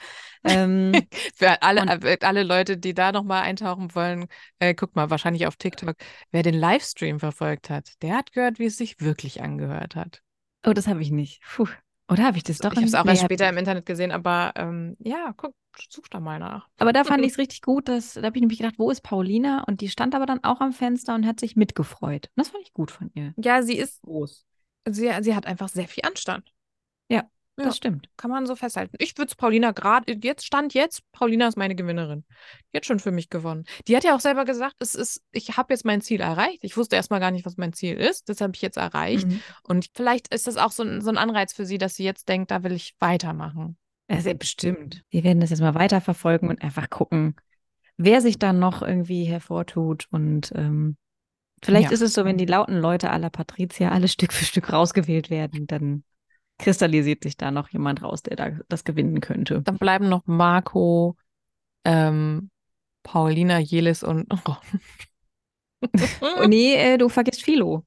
Ähm, Für alle, Und- äh, alle Leute, die da nochmal eintauchen wollen, äh, guck mal, wahrscheinlich auf TikTok, wer den Livestream verfolgt hat, der hat gehört, wie es sich wirklich angehört hat. oh, das habe ich nicht. Puh. Oder habe ich das doch? ich habe es auch erst später im Internet gesehen, aber ähm, ja, guck, such da mal nach. Aber da fand ich es richtig gut, dass, da habe ich nämlich gedacht, wo ist Paulina? Und die stand aber dann auch am Fenster und hat sich mitgefreut. Und das fand ich gut von ihr. Ja, sie ist, Groß. sie, sie hat einfach sehr viel Anstand. Ja, Ja. das stimmt. Kann man so festhalten. Ich würde es Paulina gerade, jetzt stand jetzt, Paulina ist meine Gewinnerin. Die hat schon für mich gewonnen. Die hat ja auch selber gesagt, es ist, ich habe jetzt mein Ziel erreicht. Ich wusste erstmal gar nicht, was mein Ziel ist. Das habe ich jetzt erreicht. Mhm. Und vielleicht ist das auch so ein, so ein Anreiz für sie, dass sie jetzt denkt, da will ich weitermachen. Ja, sehr bestimmt. Wir werden das jetzt mal weiterverfolgen und einfach gucken, wer sich dann noch irgendwie hervortut. Und ähm, vielleicht Ja. ist es so, wenn die lauten Leute aller Patricia alle Stück für Stück rausgewählt werden, dann kristallisiert sich da noch jemand raus, der da das gewinnen könnte. Dann bleiben noch Marco, ähm, Paulina, Jelis und Ron. Oh, nee, äh, du vergisst Philo.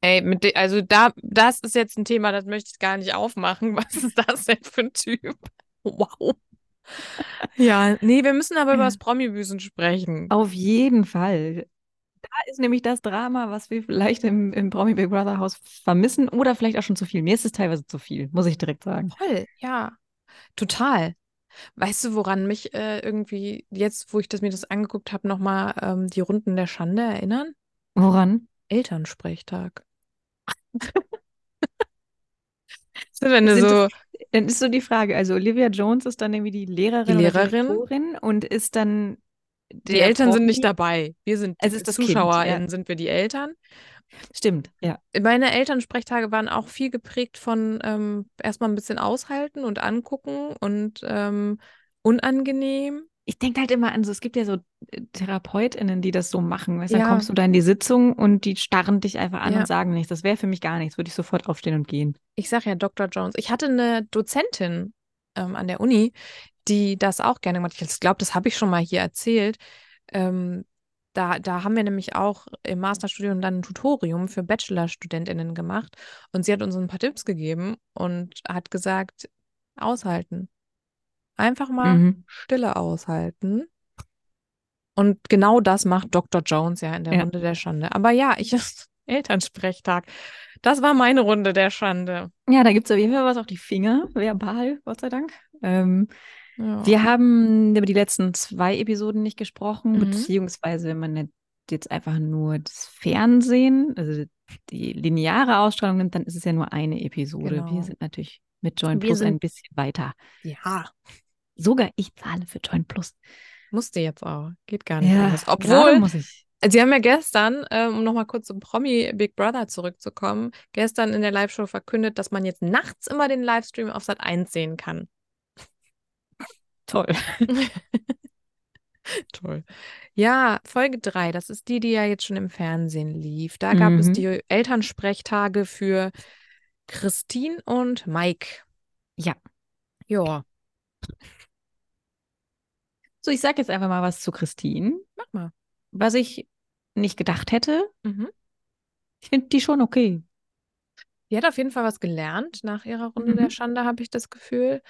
Ey, mit de also da, das ist jetzt ein Thema, das möchte ich gar nicht aufmachen. Was ist das denn für ein Typ? Wow. Ja, nee, wir müssen aber über das Promi-Büßen sprechen. Auf jeden Fall. Da ist nämlich das Drama, was wir vielleicht im, im Promi Big Brother Haus vermissen oder vielleicht auch schon zu viel. Mir ist es teilweise zu viel, muss ich direkt sagen. Voll, ja. Total. Weißt du, woran mich äh, irgendwie jetzt, wo ich das, mir das angeguckt habe, nochmal ähm, die Runden der Schande erinnern? Woran? Elternsprechtag. so, wenn du so, Dann ist so die Frage, also Olivia Jones ist dann irgendwie die Lehrerin Die oder Lehrerin. Und ist dann die Eltern sind nicht dabei. Wir sind Es ist das Kind, ZuschauerInnen, ja. sind wir die Eltern. Stimmt, ja. Meine Elternsprechtage waren auch viel geprägt von ähm, erstmal ein bisschen aushalten und angucken und ähm, unangenehm. Ich denke halt immer an so, es gibt ja so äh, TherapeutInnen, die das so machen. Weißt, Ja. Dann kommst du da in die Sitzung und die starren dich einfach an Ja. und sagen nichts. Das wäre für mich gar nichts. Würde ich sofort aufstehen und gehen. Ich sage ja Dr. Jones. Ich hatte eine Dozentin ähm, an der Uni, die das auch gerne gemacht hat. Ich glaube, das habe ich schon mal hier erzählt. Ähm, da, da haben wir nämlich auch im Masterstudium dann ein Tutorium für Bachelorstudentinnen gemacht. Und sie hat uns ein paar Tipps gegeben und hat gesagt, aushalten. Einfach mal Mhm. Stille aushalten. Und genau das macht Dr. Jones ja in der Ja. Runde der Schande. Aber ja, ich Elternsprechtag. Das war meine Runde der Schande. Ja, da gibt es auf jeden Fall was auf die Finger, verbal, Gott sei Dank. Ähm, Ja. Wir haben über die letzten zwei Episoden nicht gesprochen, Mhm. beziehungsweise wenn man jetzt einfach nur das Fernsehen, also die lineare Ausstrahlung nimmt, dann ist es ja nur eine Episode. Genau. Wir sind natürlich mit Join Wir Plus sind- ein bisschen weiter. Ja, Sogar ich zahle für Join Plus. musste jetzt auch. Geht gar nicht Ja, anders. Obwohl, muss ich. sie haben ja gestern, ähm, um nochmal kurz zum Promi Big Brother zurückzukommen, gestern in der Live-Show verkündet, dass man jetzt nachts immer den Livestream auf Sat 1 sehen kann. Toll. Toll. Ja, Folge 3, das ist die, die ja jetzt schon im Fernsehen lief. Da gab es Mhm. die Elternsprechtage für Christine und Mike. Ja. Ja, So, ich sage jetzt einfach mal was zu Christine, mach mal. was ich nicht gedacht hätte. Mhm. Ich finde die schon okay. Die hat auf jeden Fall was gelernt nach ihrer Runde Mhm. der Schande, habe ich das Gefühl.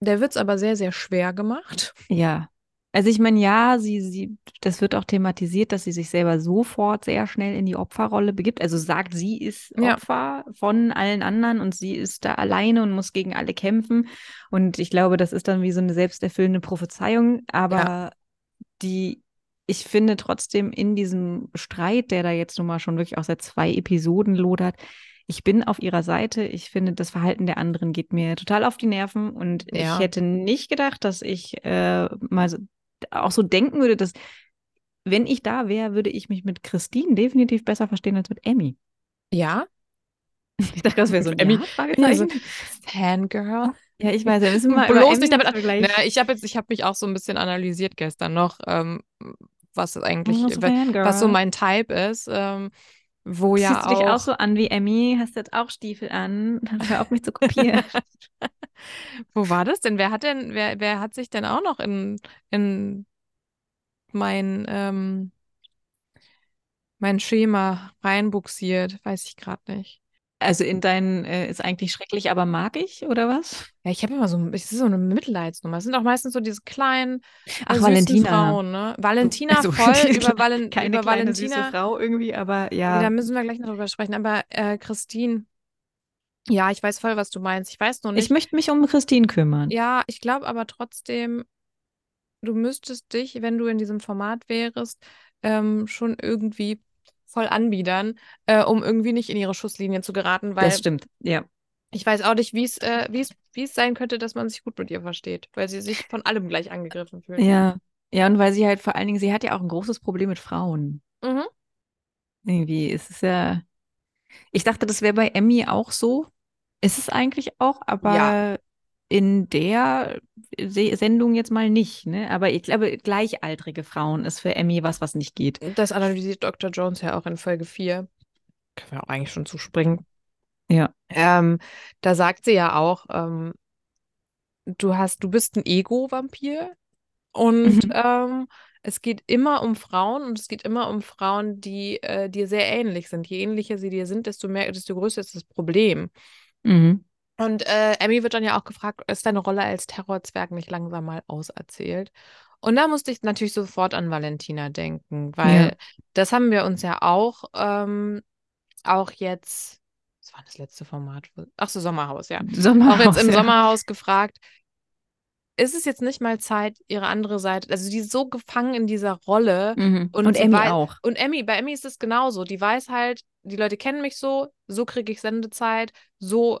Der wird es aber sehr, sehr schwer gemacht. Ja. Also ich meine, ja, sie, sie, das wird auch thematisiert, dass sie sich selber sofort sehr schnell in die Opferrolle begibt. Also sagt, sie ist Ja. Opfer von allen anderen und sie ist da alleine und muss gegen alle kämpfen. Und ich glaube, das ist dann wie so eine selbsterfüllende Prophezeiung. Aber die, ich finde trotzdem in diesem Streit, der da jetzt nun mal schon wirklich auch seit zwei Episoden lodert, ich bin auf ihrer Seite. Ich finde, das Verhalten der anderen geht mir total auf die Nerven und Ja. ich hätte nicht gedacht, dass ich äh, mal so, auch so denken würde, dass wenn ich da wäre, würde ich mich mit Christine definitiv besser verstehen als mit Emmy. Ja, Ich dachte, das wäre so ein Emmy- Ja, Fragezeichen. Fangirl. Ja, ich weiß, wir müssen mal Bloß nicht damit vergleichen. Na, ich habe jetzt, ich habe mich auch so ein bisschen analysiert gestern noch, ähm, was eigentlich, Fangirl. was so mein Type ist, ähm, wo ja Siehst du dich auch auch, so an wie Emmy? Hast jetzt auch Stiefel an? Hör auf mich zu kopieren. wo war das denn? Wer hat denn, wer, wer hat sich denn auch noch in, in mein, ähm, mein Schema reinbuxiert? Weiß ich gerade nicht. Also in deinen äh, ist eigentlich schrecklich, aber mag ich, oder was? Ja, ich habe immer so, es ist so eine Mitleidsnummer. Es sind auch meistens so diese kleinen, Ach, äh, süßen Valentina. Frauen, ne? Valentina Also, voll, über, Valen, Keine über kleine süße Valentina. Frau irgendwie, aber Ja, ja. da müssen wir gleich noch drüber sprechen. Aber äh, Christine, ja, ich weiß voll, was du meinst. Ich weiß nur Ich nicht. möchte mich um Christine kümmern. Ja, ich glaube aber trotzdem, du müsstest dich, wenn du in diesem Format wärst, ähm, schon irgendwie voll anbiedern, äh, um irgendwie nicht in ihre Schusslinie zu geraten, weil Das stimmt, ja. ich weiß auch nicht, wie es, äh, wie es, wie es sein könnte, dass man sich gut mit ihr versteht, weil sie sich von allem gleich angegriffen fühlt. Ja. Ja, und weil sie halt vor allen Dingen, sie hat ja auch ein großes Problem mit Frauen. Mhm. Irgendwie ist es ja. Ich dachte, das wäre bei Emmy auch so. Ist es eigentlich auch, aber Ja. In der Se Sendung jetzt mal nicht, ne? Aber ich glaube, gleichaltrige Frauen ist für Emmy was, was nicht geht. Das analysiert Dr. Jones ja auch in Folge 4. Können wir auch eigentlich schon zuspringen. Ja. Ähm, da sagt sie ja auch, ähm, du hast, du bist ein Ego-Vampir und Mhm. ähm, es geht immer um Frauen und es geht immer um Frauen, die äh, dir sehr ähnlich sind. Je ähnlicher sie dir sind, desto mehr, desto größer ist das Problem. Mhm. Und äh, Emmy wird dann ja auch gefragt, ist deine Rolle als Terrorzwerg nicht langsam mal auserzählt? Und da musste ich natürlich sofort an Valentina denken, weil Ja. das haben wir uns ja auch, ähm, auch jetzt, was war das letzte Format? Ach so, Sommerhaus, ja. Sommerhaus, Auch jetzt im ja. Sommerhaus gefragt, ist es jetzt nicht mal Zeit, ihre andere Seite, also die ist so gefangen in dieser Rolle Mhm. und, Und Emmy auch. Und Emmy, bei Emmy ist es genauso. Die weiß halt, die Leute kennen mich so, so kriege ich Sendezeit, so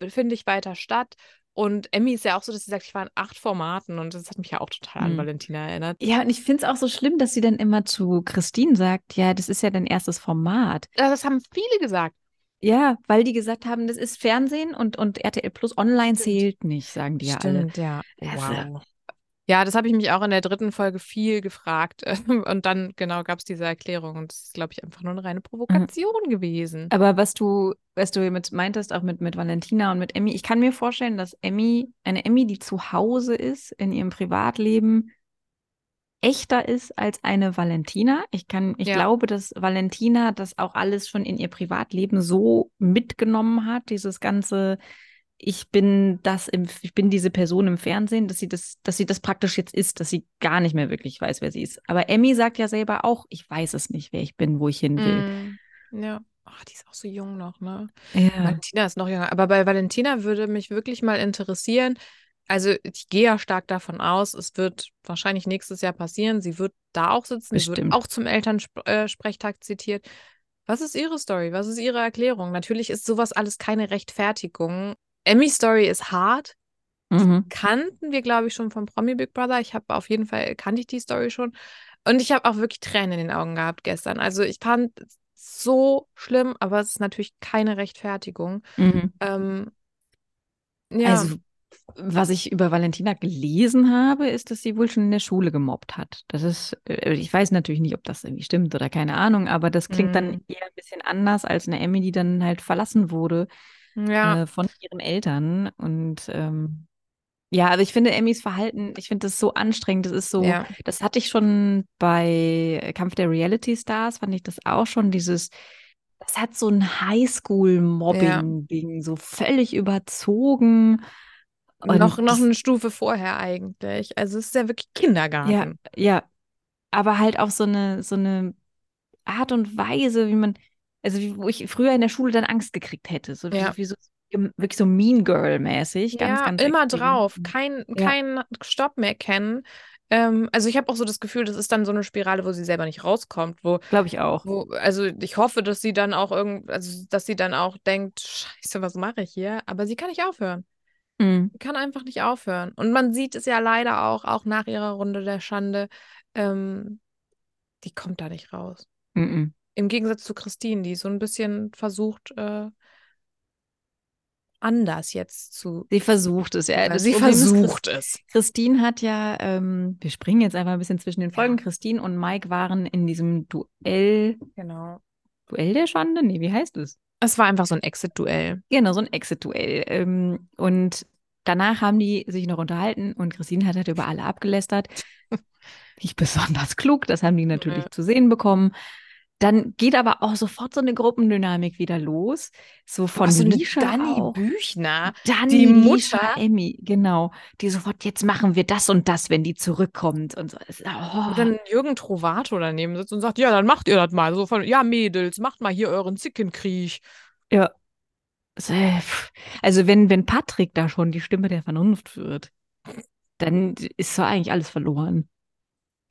äh, finde ich weiter statt. Und Emmy ist ja auch so, dass sie sagt, ich war in acht Formaten und das hat mich ja auch total an Mhm. Valentina erinnert. Ja, und ich finde es auch so schlimm, dass sie dann immer zu Christine sagt, ja, das ist ja dein erstes Format. Das haben viele gesagt. Ja, weil die gesagt haben, das ist Fernsehen und, und RTL Plus Online Stimmt. zählt nicht, sagen die ja alle. Stimmt, ja. Also- Wow. Ja, das habe ich mich auch in der dritten Folge viel gefragt. Und dann, genau, gab es diese Erklärung. Und das ist, glaube ich, einfach nur eine reine Provokation gewesen. Aber was du, was du mit meintest, auch mit, mit Valentina und mit Emmy, ich kann mir vorstellen, dass Emmy, eine Emmy, die zu Hause ist, in ihrem Privatleben, echter ist als eine Valentina. Ich kann, ich Ja. glaube, dass Valentina das auch alles schon in ihr Privatleben so mitgenommen hat, dieses ganze, ich bin das im, ich bin diese Person im Fernsehen, dass sie das, dass sie das praktisch jetzt ist, dass sie gar nicht mehr wirklich weiß, wer sie ist. Aber Emmy sagt ja selber auch, ich weiß es nicht, wer ich bin, wo ich hin will. Mm, Ja. Ach, die ist auch so jung noch, ne? Ja. Valentina ist noch jünger. Aber bei Valentina würde mich wirklich mal interessieren. Also, ich gehe ja stark davon aus, es wird wahrscheinlich nächstes Jahr passieren. Sie wird da auch sitzen. Sie wird Bestimmt. auch zum Elternsprechtag zitiert. Was ist ihre Story? Was ist ihre Erklärung? Natürlich ist sowas alles keine Rechtfertigung. Emmys Story ist hart. Mhm. Kannten wir, glaube ich, schon vom Promi Big Brother. Ich habe auf jeden Fall, kannte ich die Story schon. Und ich habe auch wirklich Tränen in den Augen gehabt gestern. Also ich fand es so schlimm, aber es ist natürlich keine Rechtfertigung. Mhm. Ähm, ja, Also, was ich über Valentina gelesen habe, ist, dass sie wohl schon in der Schule gemobbt hat. Das ist, äh, ich weiß natürlich nicht, ob das irgendwie stimmt oder keine Ahnung, aber das klingt dann Mhm. eher ein bisschen anders als eine Emmy, die dann halt verlassen wurde ja, äh, von ihren Eltern. Und ähm, ja, also ich finde Emmys Verhalten, ich finde das so anstrengend. Das ist so, ja, das hatte ich schon bei Kampf der Reality Stars, fand ich das auch schon, dieses, das hat so ein Highschool-Mobbing-Ding, so völlig überzogen. Und noch, noch eine Stufe vorher eigentlich. Also es ist ja wirklich Ja, Kindergarten. ja. Aber halt auch so eine, so eine Art und Weise, wie man, also wie, wo ich früher in der Schule dann Angst gekriegt hätte. So, Ja. wie so, wirklich so Mean Girl-mäßig. Ganz, Ja, ganz immer extrem. drauf. Kein, Ja. kein Stopp mehr kennen. Ähm, also ich habe auch so das Gefühl, das ist dann so eine Spirale, wo sie selber nicht rauskommt, wo Glaube ich auch. Wo, also ich hoffe, dass sie dann auch irgend, also dass sie dann auch denkt, Scheiße, was mache ich hier? Aber sie kann nicht aufhören. Mhm. Kann einfach nicht aufhören. Und man sieht es ja leider auch, auch nach ihrer Runde der Schande, ähm, die kommt da nicht raus. Mhm. Im Gegensatz zu Christine, die so ein bisschen versucht, äh, anders jetzt zu. Sie versucht es, ja. Das sie Problem versucht es. Christine hat ja, ähm, wir springen jetzt einfach ein bisschen zwischen den Folgen. Ja. Christine und Mike waren in diesem Duell, Genau. Duell der Schande? Nee, wie heißt es? Es war einfach so ein Exit-Duell. Genau, so ein Exit-Duell. Ähm, und danach haben die sich noch unterhalten und Christine hat halt über alle abgelästert. Nicht besonders klug, das haben die natürlich Ja. zu sehen bekommen. Dann geht aber auch sofort so eine Gruppendynamik wieder los. So von Boah, so Dani auch. Büchner. Dani, die Mutter. Emmy, genau. Die sofort, jetzt machen wir das und das, wenn die zurückkommt und so. Oh. Und dann Jürgen Trovato daneben sitzt und sagt, ja, dann macht ihr das mal. So von, ja, Mädels, macht mal hier euren Zickenkrieg. Ja. Also wenn, wenn Patrick da schon die Stimme der Vernunft wird, dann ist so eigentlich alles verloren.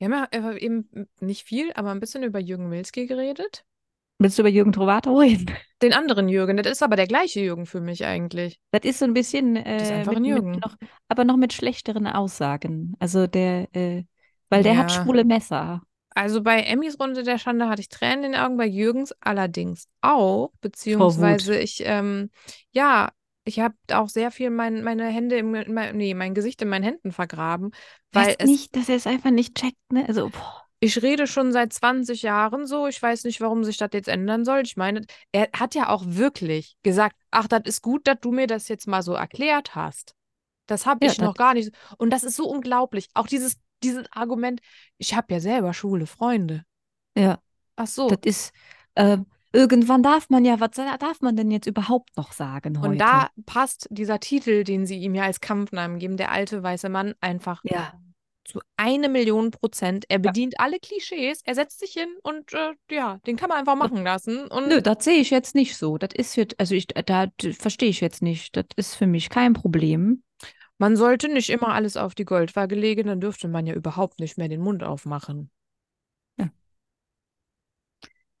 Wir haben ja äh, eben nicht viel, aber ein bisschen über Jürgen Milski geredet. Willst du über Jürgen Trovato reden? Den anderen Jürgen, das ist aber der gleiche Jürgen für mich eigentlich. Das ist so ein bisschen, ist äh, einfach ein Jürgen. noch, aber noch mit schlechteren Aussagen. Also der, äh, weil der hat Ja. schwule Messer. Also bei Emmys Runde der Schande hatte ich Tränen in den Augen, bei Jürgens allerdings auch, beziehungsweise ich, ähm, ja, ich habe auch sehr viel mein, meine Hände, im, in mein, nee, mein Gesicht in meinen Händen vergraben, weil es, nicht, dass er es einfach nicht checkt, ne? Also, boah. ich rede schon seit 20 Jahren so, ich weiß nicht, warum sich das jetzt ändern soll. Ich meine, er hat ja auch wirklich gesagt, ach, das ist gut, dass du mir das jetzt mal so erklärt hast. Das habe Ja, ich noch gar nicht. Und das ist so unglaublich. Auch dieses dieses Argument, ich habe ja selber schwule Freunde. Ja. Ach so. Das ist, äh, irgendwann darf man ja, was darf man denn jetzt überhaupt noch sagen heute? Und da passt dieser Titel, den sie ihm ja als Kampfnamen geben, der alte weiße Mann, einfach ja. zu eine Million Prozent. Er bedient alle Klischees, er setzt sich hin und äh, ja, den kann man einfach machen lassen. Und Nö, das sehe ich jetzt nicht so. Das ist jetzt, also ich, da verstehe ich jetzt nicht. Das ist für mich kein Problem. man sollte nicht immer alles auf die Goldwaage legen, dann dürfte man ja überhaupt nicht mehr den Mund aufmachen.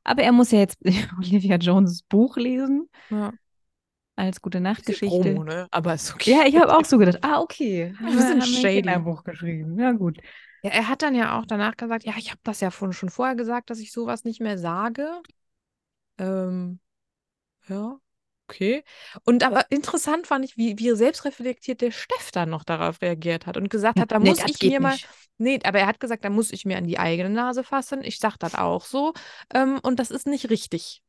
Aber er muss ja jetzt Olivia Jones Buch lesen Ja. als gute Nachtgeschichte. Promo, ne? Aber ist okay. Ja, ich habe auch so gedacht, ah, okay. Ein wir ein shady. Kinderbuch geschrieben. Ja, gut. Ja, er hat dann ja auch danach gesagt, ja, ich habe das ja von, schon vorher gesagt, dass ich sowas nicht mehr sage. Ähm, ja, okay. Und aber interessant fand ich, wie, wie selbstreflektiert der Steff dann noch darauf reagiert hat und gesagt hat, da muss ich mir mal, nicht. nee, aber er hat gesagt, da muss ich mir an die eigene Nase fassen. Ich sag das auch so. Ähm, und das ist nicht richtig.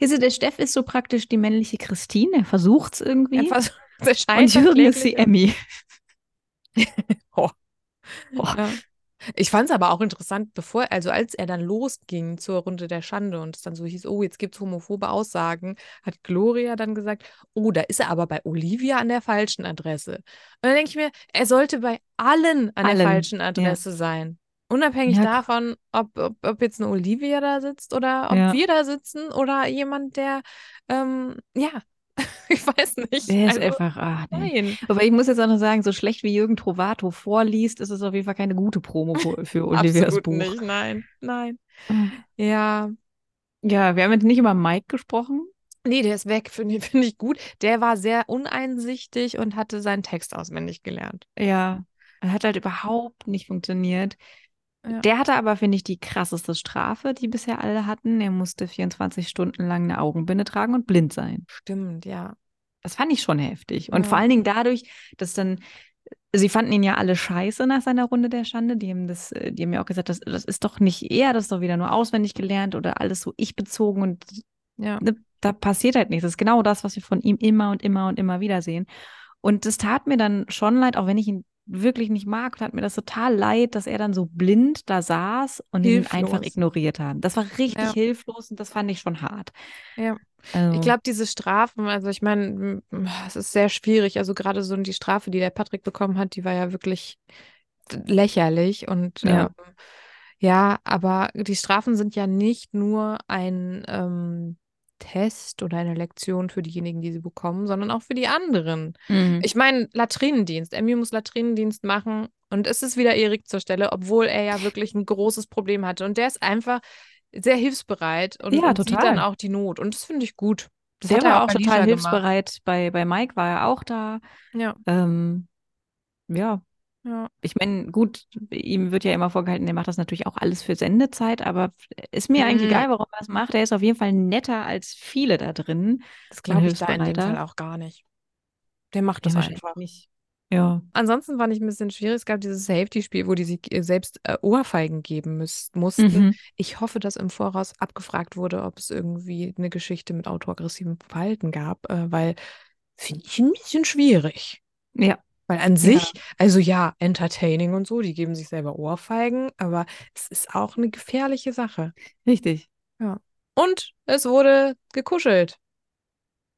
Also der Steff ist so praktisch die männliche Christine. Er versucht es Er irgendwie. vers- er Und Jürgen ist die. Emmy. Oh. Boah. Ja. Ich fand es aber auch interessant, bevor, also als er dann losging zur Runde der Schande und es dann so hieß, oh, jetzt gibt es homophobe Aussagen, hat Gloria dann gesagt, oh, da ist er aber bei Olivia an der falschen Adresse. Und dann denke ich mir, er sollte bei allen an der Allen, falschen ja. Adresse sein. Unabhängig Ja. davon, ob, ob, ob jetzt eine Olivia da sitzt oder ob Ja. wir da sitzen oder jemand, der, ähm, ja, ich weiß nicht. Der ist Also, einfach, ah, nee. nein. Aber ich muss jetzt auch noch sagen, so schlecht wie Jürgen Trovato vorliest, ist es auf jeden Fall keine gute Promo für, Olivias Buch. nicht, nein, nein. Mhm. Ja, Ja, wir haben jetzt nicht über Mike gesprochen. Nee, der ist weg, finde find ich gut. Der war sehr uneinsichtig und hatte seinen Text auswendig gelernt. Ja, hat halt überhaupt nicht funktioniert. Ja. Der hatte aber, finde ich, die krasseste Strafe, die bisher alle hatten. Er musste 24 Stunden lang eine Augenbinde tragen und blind sein. Stimmt, ja. Das fand ich schon heftig. Und Ja. vor allen Dingen dadurch, dass dann, sie fanden ihn ja alle scheiße nach seiner Runde der Schande. Die haben das, äh, die haben ja auch gesagt, das, das ist doch nicht er, das ist doch wieder nur auswendig gelernt oder alles so ich bezogen und Ja. ne, da passiert halt nichts. Das ist genau das, was wir von ihm immer und immer und immer wieder sehen. Und das tat mir dann schon leid, auch wenn ich ihn wirklich nicht mag, tat mir das total leid, dass er dann so blind da saß und ihn einfach Hilflos. ignoriert haben. Das war richtig Ja. hilflos und das fand ich schon hart. Ja. Also, Ich glaube, diese Strafen, also ich meine, es ist sehr schwierig. Also gerade so die Strafe, die der Patrick bekommen hat, die war ja wirklich lächerlich. Und Ja. ähm, ja, aber die Strafen sind ja nicht nur ein ähm, Test oder eine Lektion für diejenigen, die sie bekommen, sondern auch für die anderen. mhm. Ich meine, Latrinendienst. Emmy muss Latrinendienst machen und es ist wieder Erik zur Stelle, obwohl er ja wirklich ein großes Problem hatte. Und der ist einfach sehr hilfsbereit und, Ja, und sieht dann auch die Not. Und das finde ich gut. Das Der er war auch bei total hilfsbereit. Bei, bei Mike war er auch da. Gemacht. Ähm, ja, Ja, ja. ich meine, gut, ihm wird ja immer vorgehalten, er macht das natürlich auch alles für Sendezeit, aber ist mir eigentlich Mhm. egal, warum er es macht. Er ist auf jeden Fall netter als viele da drin. Das glaube ich da in dem. Fall auch gar nicht. Der macht Ja, das wahrscheinlich einfach. nicht. Ja. Ansonsten fand ich ein bisschen schwierig. Es gab dieses Safety-Spiel, wo die sich äh, selbst äh, Ohrfeigen geben müß mussten. Mhm. Ich hoffe, dass im Voraus abgefragt wurde, ob es irgendwie eine Geschichte mit autoaggressivem Verhalten gab, äh, weil finde ich ein bisschen schwierig. Ja. Weil an sich, also ja, entertaining und so, die geben sich selber Ohrfeigen, aber es ist auch eine gefährliche Sache. Richtig. Und es wurde gekuschelt.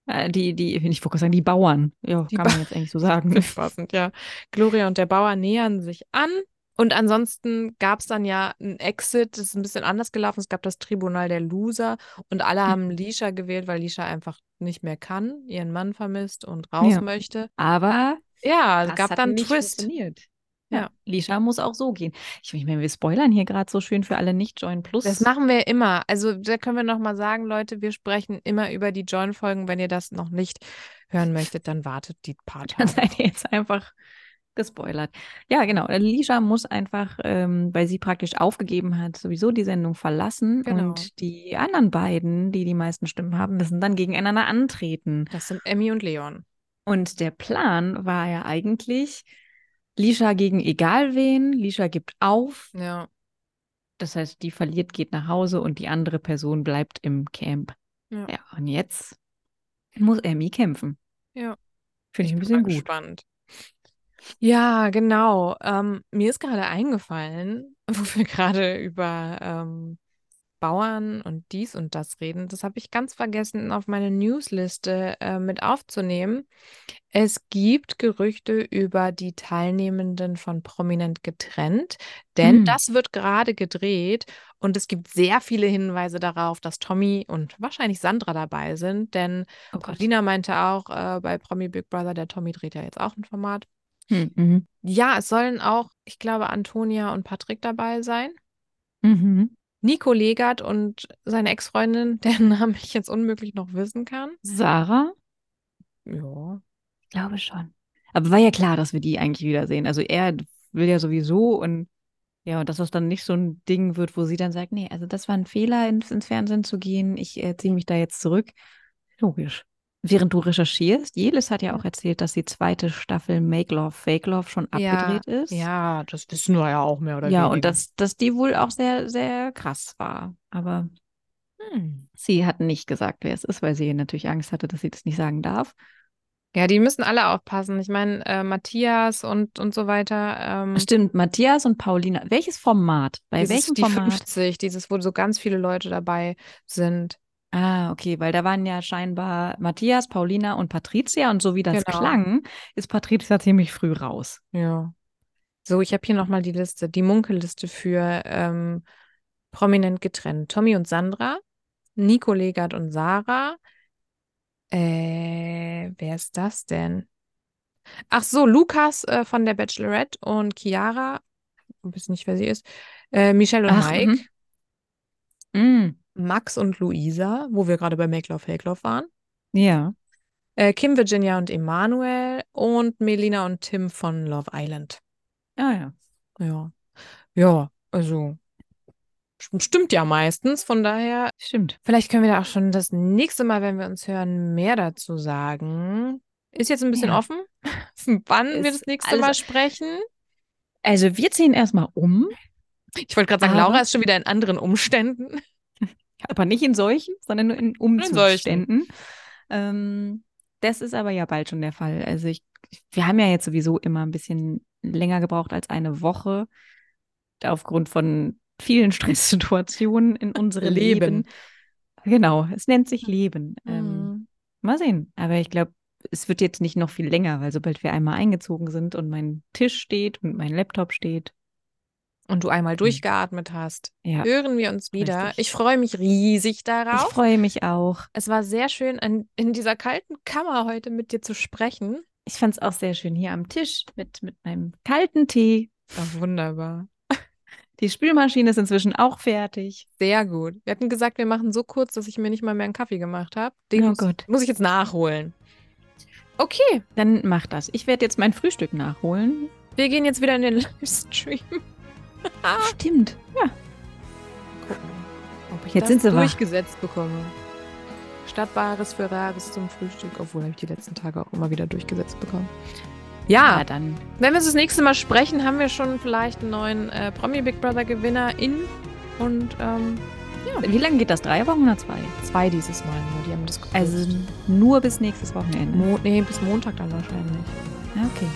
Äh, Die, die, ich wollte sagen, die Bauern. Ja, Die kann Ba- man jetzt eigentlich so sagen. Passend, ja. Gloria und der Bauer nähern sich an. Und ansonsten gab es dann ja ein Exit, das ist ein bisschen anders gelaufen. Es gab das Tribunal der Loser und alle Mhm. haben Lisha gewählt, weil Lisha einfach nicht mehr kann, ihren Mann vermisst und raus Ja. möchte. Aber Ja, es das gab dann Twist. Ja. Lisha muss auch so gehen. Ich, meine, wir spoilern hier gerade so schön für alle Nicht-Join Plus. Das machen wir immer. Also da können wir nochmal sagen, Leute, wir sprechen immer über die Join-Folgen. Wenn ihr das noch nicht hören möchtet, dann wartet die paar Dann Tage. seid ihr jetzt einfach gespoilert. Ja, genau. Lisha muss einfach, ähm, weil sie praktisch aufgegeben hat, sowieso die Sendung verlassen. Genau. Und die anderen beiden, die die meisten Stimmen haben, müssen dann gegeneinander antreten. Das sind Emmy und Leon. Und der Plan war ja eigentlich, Lisha gegen egal wen, Lisha gibt auf. Ja. Das heißt, die verliert, geht nach Hause und die andere Person bleibt im Camp. Ja. Ja, und jetzt muss Emmy kämpfen. Ja. Finde ich ein bin bisschen gut. gespannt. Ja, genau. Ähm, mir ist gerade eingefallen, wo wir gerade über ähm, Bauern und dies und das reden. Das habe ich ganz vergessen, auf meine Newsliste äh, mit aufzunehmen. Es gibt Gerüchte über die Teilnehmenden von Prominent getrennt, denn Hm. das wird gerade gedreht und es gibt sehr viele Hinweise darauf, dass Tommy und wahrscheinlich Sandra dabei sind, denn Oh. Paulina meinte auch äh, bei Promi Big Brother, der Tommy dreht ja jetzt auch ein Format. Hm, mhm. Ja, es sollen auch, ich glaube, Antonia und Patrick dabei sein. Mhm. Nico Legert und seine Ex-Freundin, deren Namen ich jetzt unmöglich noch wissen kann. Sarah? Ja. Ich glaube schon. Aber war ja klar, dass wir die eigentlich wiedersehen. Also er will ja sowieso und ja, und dass das dann nicht so ein Ding wird, wo sie dann sagt, nee, also das war ein Fehler, ins, ins Fernsehen zu gehen. Ich äh, ziehe mich da jetzt zurück. Logisch. Während du recherchierst, Jelis hat ja auch erzählt, dass die zweite Staffel Make Love, Fake Love schon abgedreht ist. Ja, das wissen wir ja auch mehr oder Ja, weniger. und dass, dass die wohl auch sehr, sehr krass war. Aber Hm. sie hat nicht gesagt, wer es ist, weil sie natürlich Angst hatte, dass sie das nicht sagen darf. Ja, die müssen alle aufpassen. Ich meine, äh, Matthias und, und so weiter. Ähm, Stimmt, Matthias und Paulina. Welches Format? Bei welchem die Format? 50, dieses, wo so ganz viele Leute dabei sind. Ah, okay, weil da waren ja scheinbar Matthias, Paulina und Patricia und so wie das Genau. klang, ist Patricia ziemlich früh raus. Ja. So, ich habe hier nochmal die Liste, die Munkelliste für ähm, prominent getrennt. Tommy und Sandra, Nico Legert und Sarah. Äh, wer ist das denn? Ach so, Lukas äh, von der Bachelorette und Chiara, ich weiß nicht, wer sie ist, äh, Michelle und Ach, Mike, Mm, Max und Luisa, wo wir gerade bei Make Love, Fake Love waren, ja. äh, Kim, Virginia und Emanuel und Melina und Tim von Love Island. Ah ja. Ja, ja, also st- stimmt ja meistens. Von daher, Stimmt. vielleicht können wir da auch schon das nächste Mal, wenn wir uns hören, mehr dazu sagen. Ist jetzt ein bisschen Ja. offen, wann wir Ist das nächste alles- Mal sprechen. Also wir ziehen erstmal um, Ich wollte gerade sagen, Laura ist schon wieder in anderen Umständen. Aber nicht in solchen, sondern nur in. Umzuständen. Ähm, das ist aber ja bald schon der Fall. Also ich, wir haben ja jetzt sowieso immer ein bisschen länger gebraucht als eine Woche aufgrund von vielen Stresssituationen in unserem Leben. Leben. Genau, es nennt sich Leben. Ähm, Mhm. Mal sehen. Aber ich glaube, es wird jetzt nicht noch viel länger, weil sobald wir einmal eingezogen sind und mein Tisch steht und mein Laptop steht, Und du einmal durchgeatmet hast, ja, hören wir uns wieder. Richtig. Ich freue mich riesig ich darauf. freue mich auch. Es war sehr schön, in, in dieser kalten Kammer heute mit dir zu sprechen. Ich fand es auch sehr schön hier am Tisch mit, mit meinem kalten Tee. Ach, wunderbar. Die Spülmaschine ist inzwischen auch fertig. Sehr gut. Wir hatten gesagt, wir machen so kurz, dass ich mir nicht mal mehr einen Kaffee gemacht habe. Den Oh muss, Gott. muss ich jetzt nachholen. Okay, Dann mach das. Ich werde jetzt mein Frühstück nachholen. wir gehen jetzt wieder in den Livestream. Stimmt. Ja. Gucken, ob ich Jetzt das sind sie wach. durchgesetzt bekomme. Statt Bares für Rares zum Frühstück, obwohl habe ich die letzten Tage auch immer wieder durchgesetzt bekommen. Ja, Na dann. wenn wir uns das nächste Mal sprechen, haben wir schon vielleicht einen neuen äh, Promi Big Brother Gewinner in und ähm, Wie lange geht das? Drei Wochen oder zwei? zwei dieses Mal nur. Die haben das geprüft. Also nur bis nächstes Wochenende. Mo nee, bis Montag dann wahrscheinlich. Ja, okay.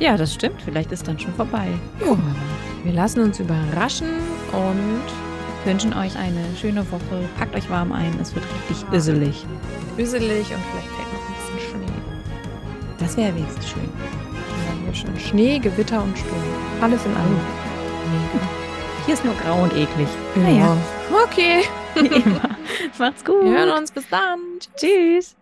Ja, das stimmt. Vielleicht ist dann schon vorbei. Ja, wir lassen uns überraschen und Wünschen euch eine schöne Woche. Packt euch warm ein. Es wird richtig üsselig. üselig und vielleicht fällt noch ein bisschen Schnee. Das wäre wenigstens schön. Ja, hier schon Schnee, Gewitter und Sturm. Alles in allem. Hier ist nur grau und eklig. Ja. Naja, Okay, wie immer. Macht's gut. wir hören uns. Bis dann. Tschüss.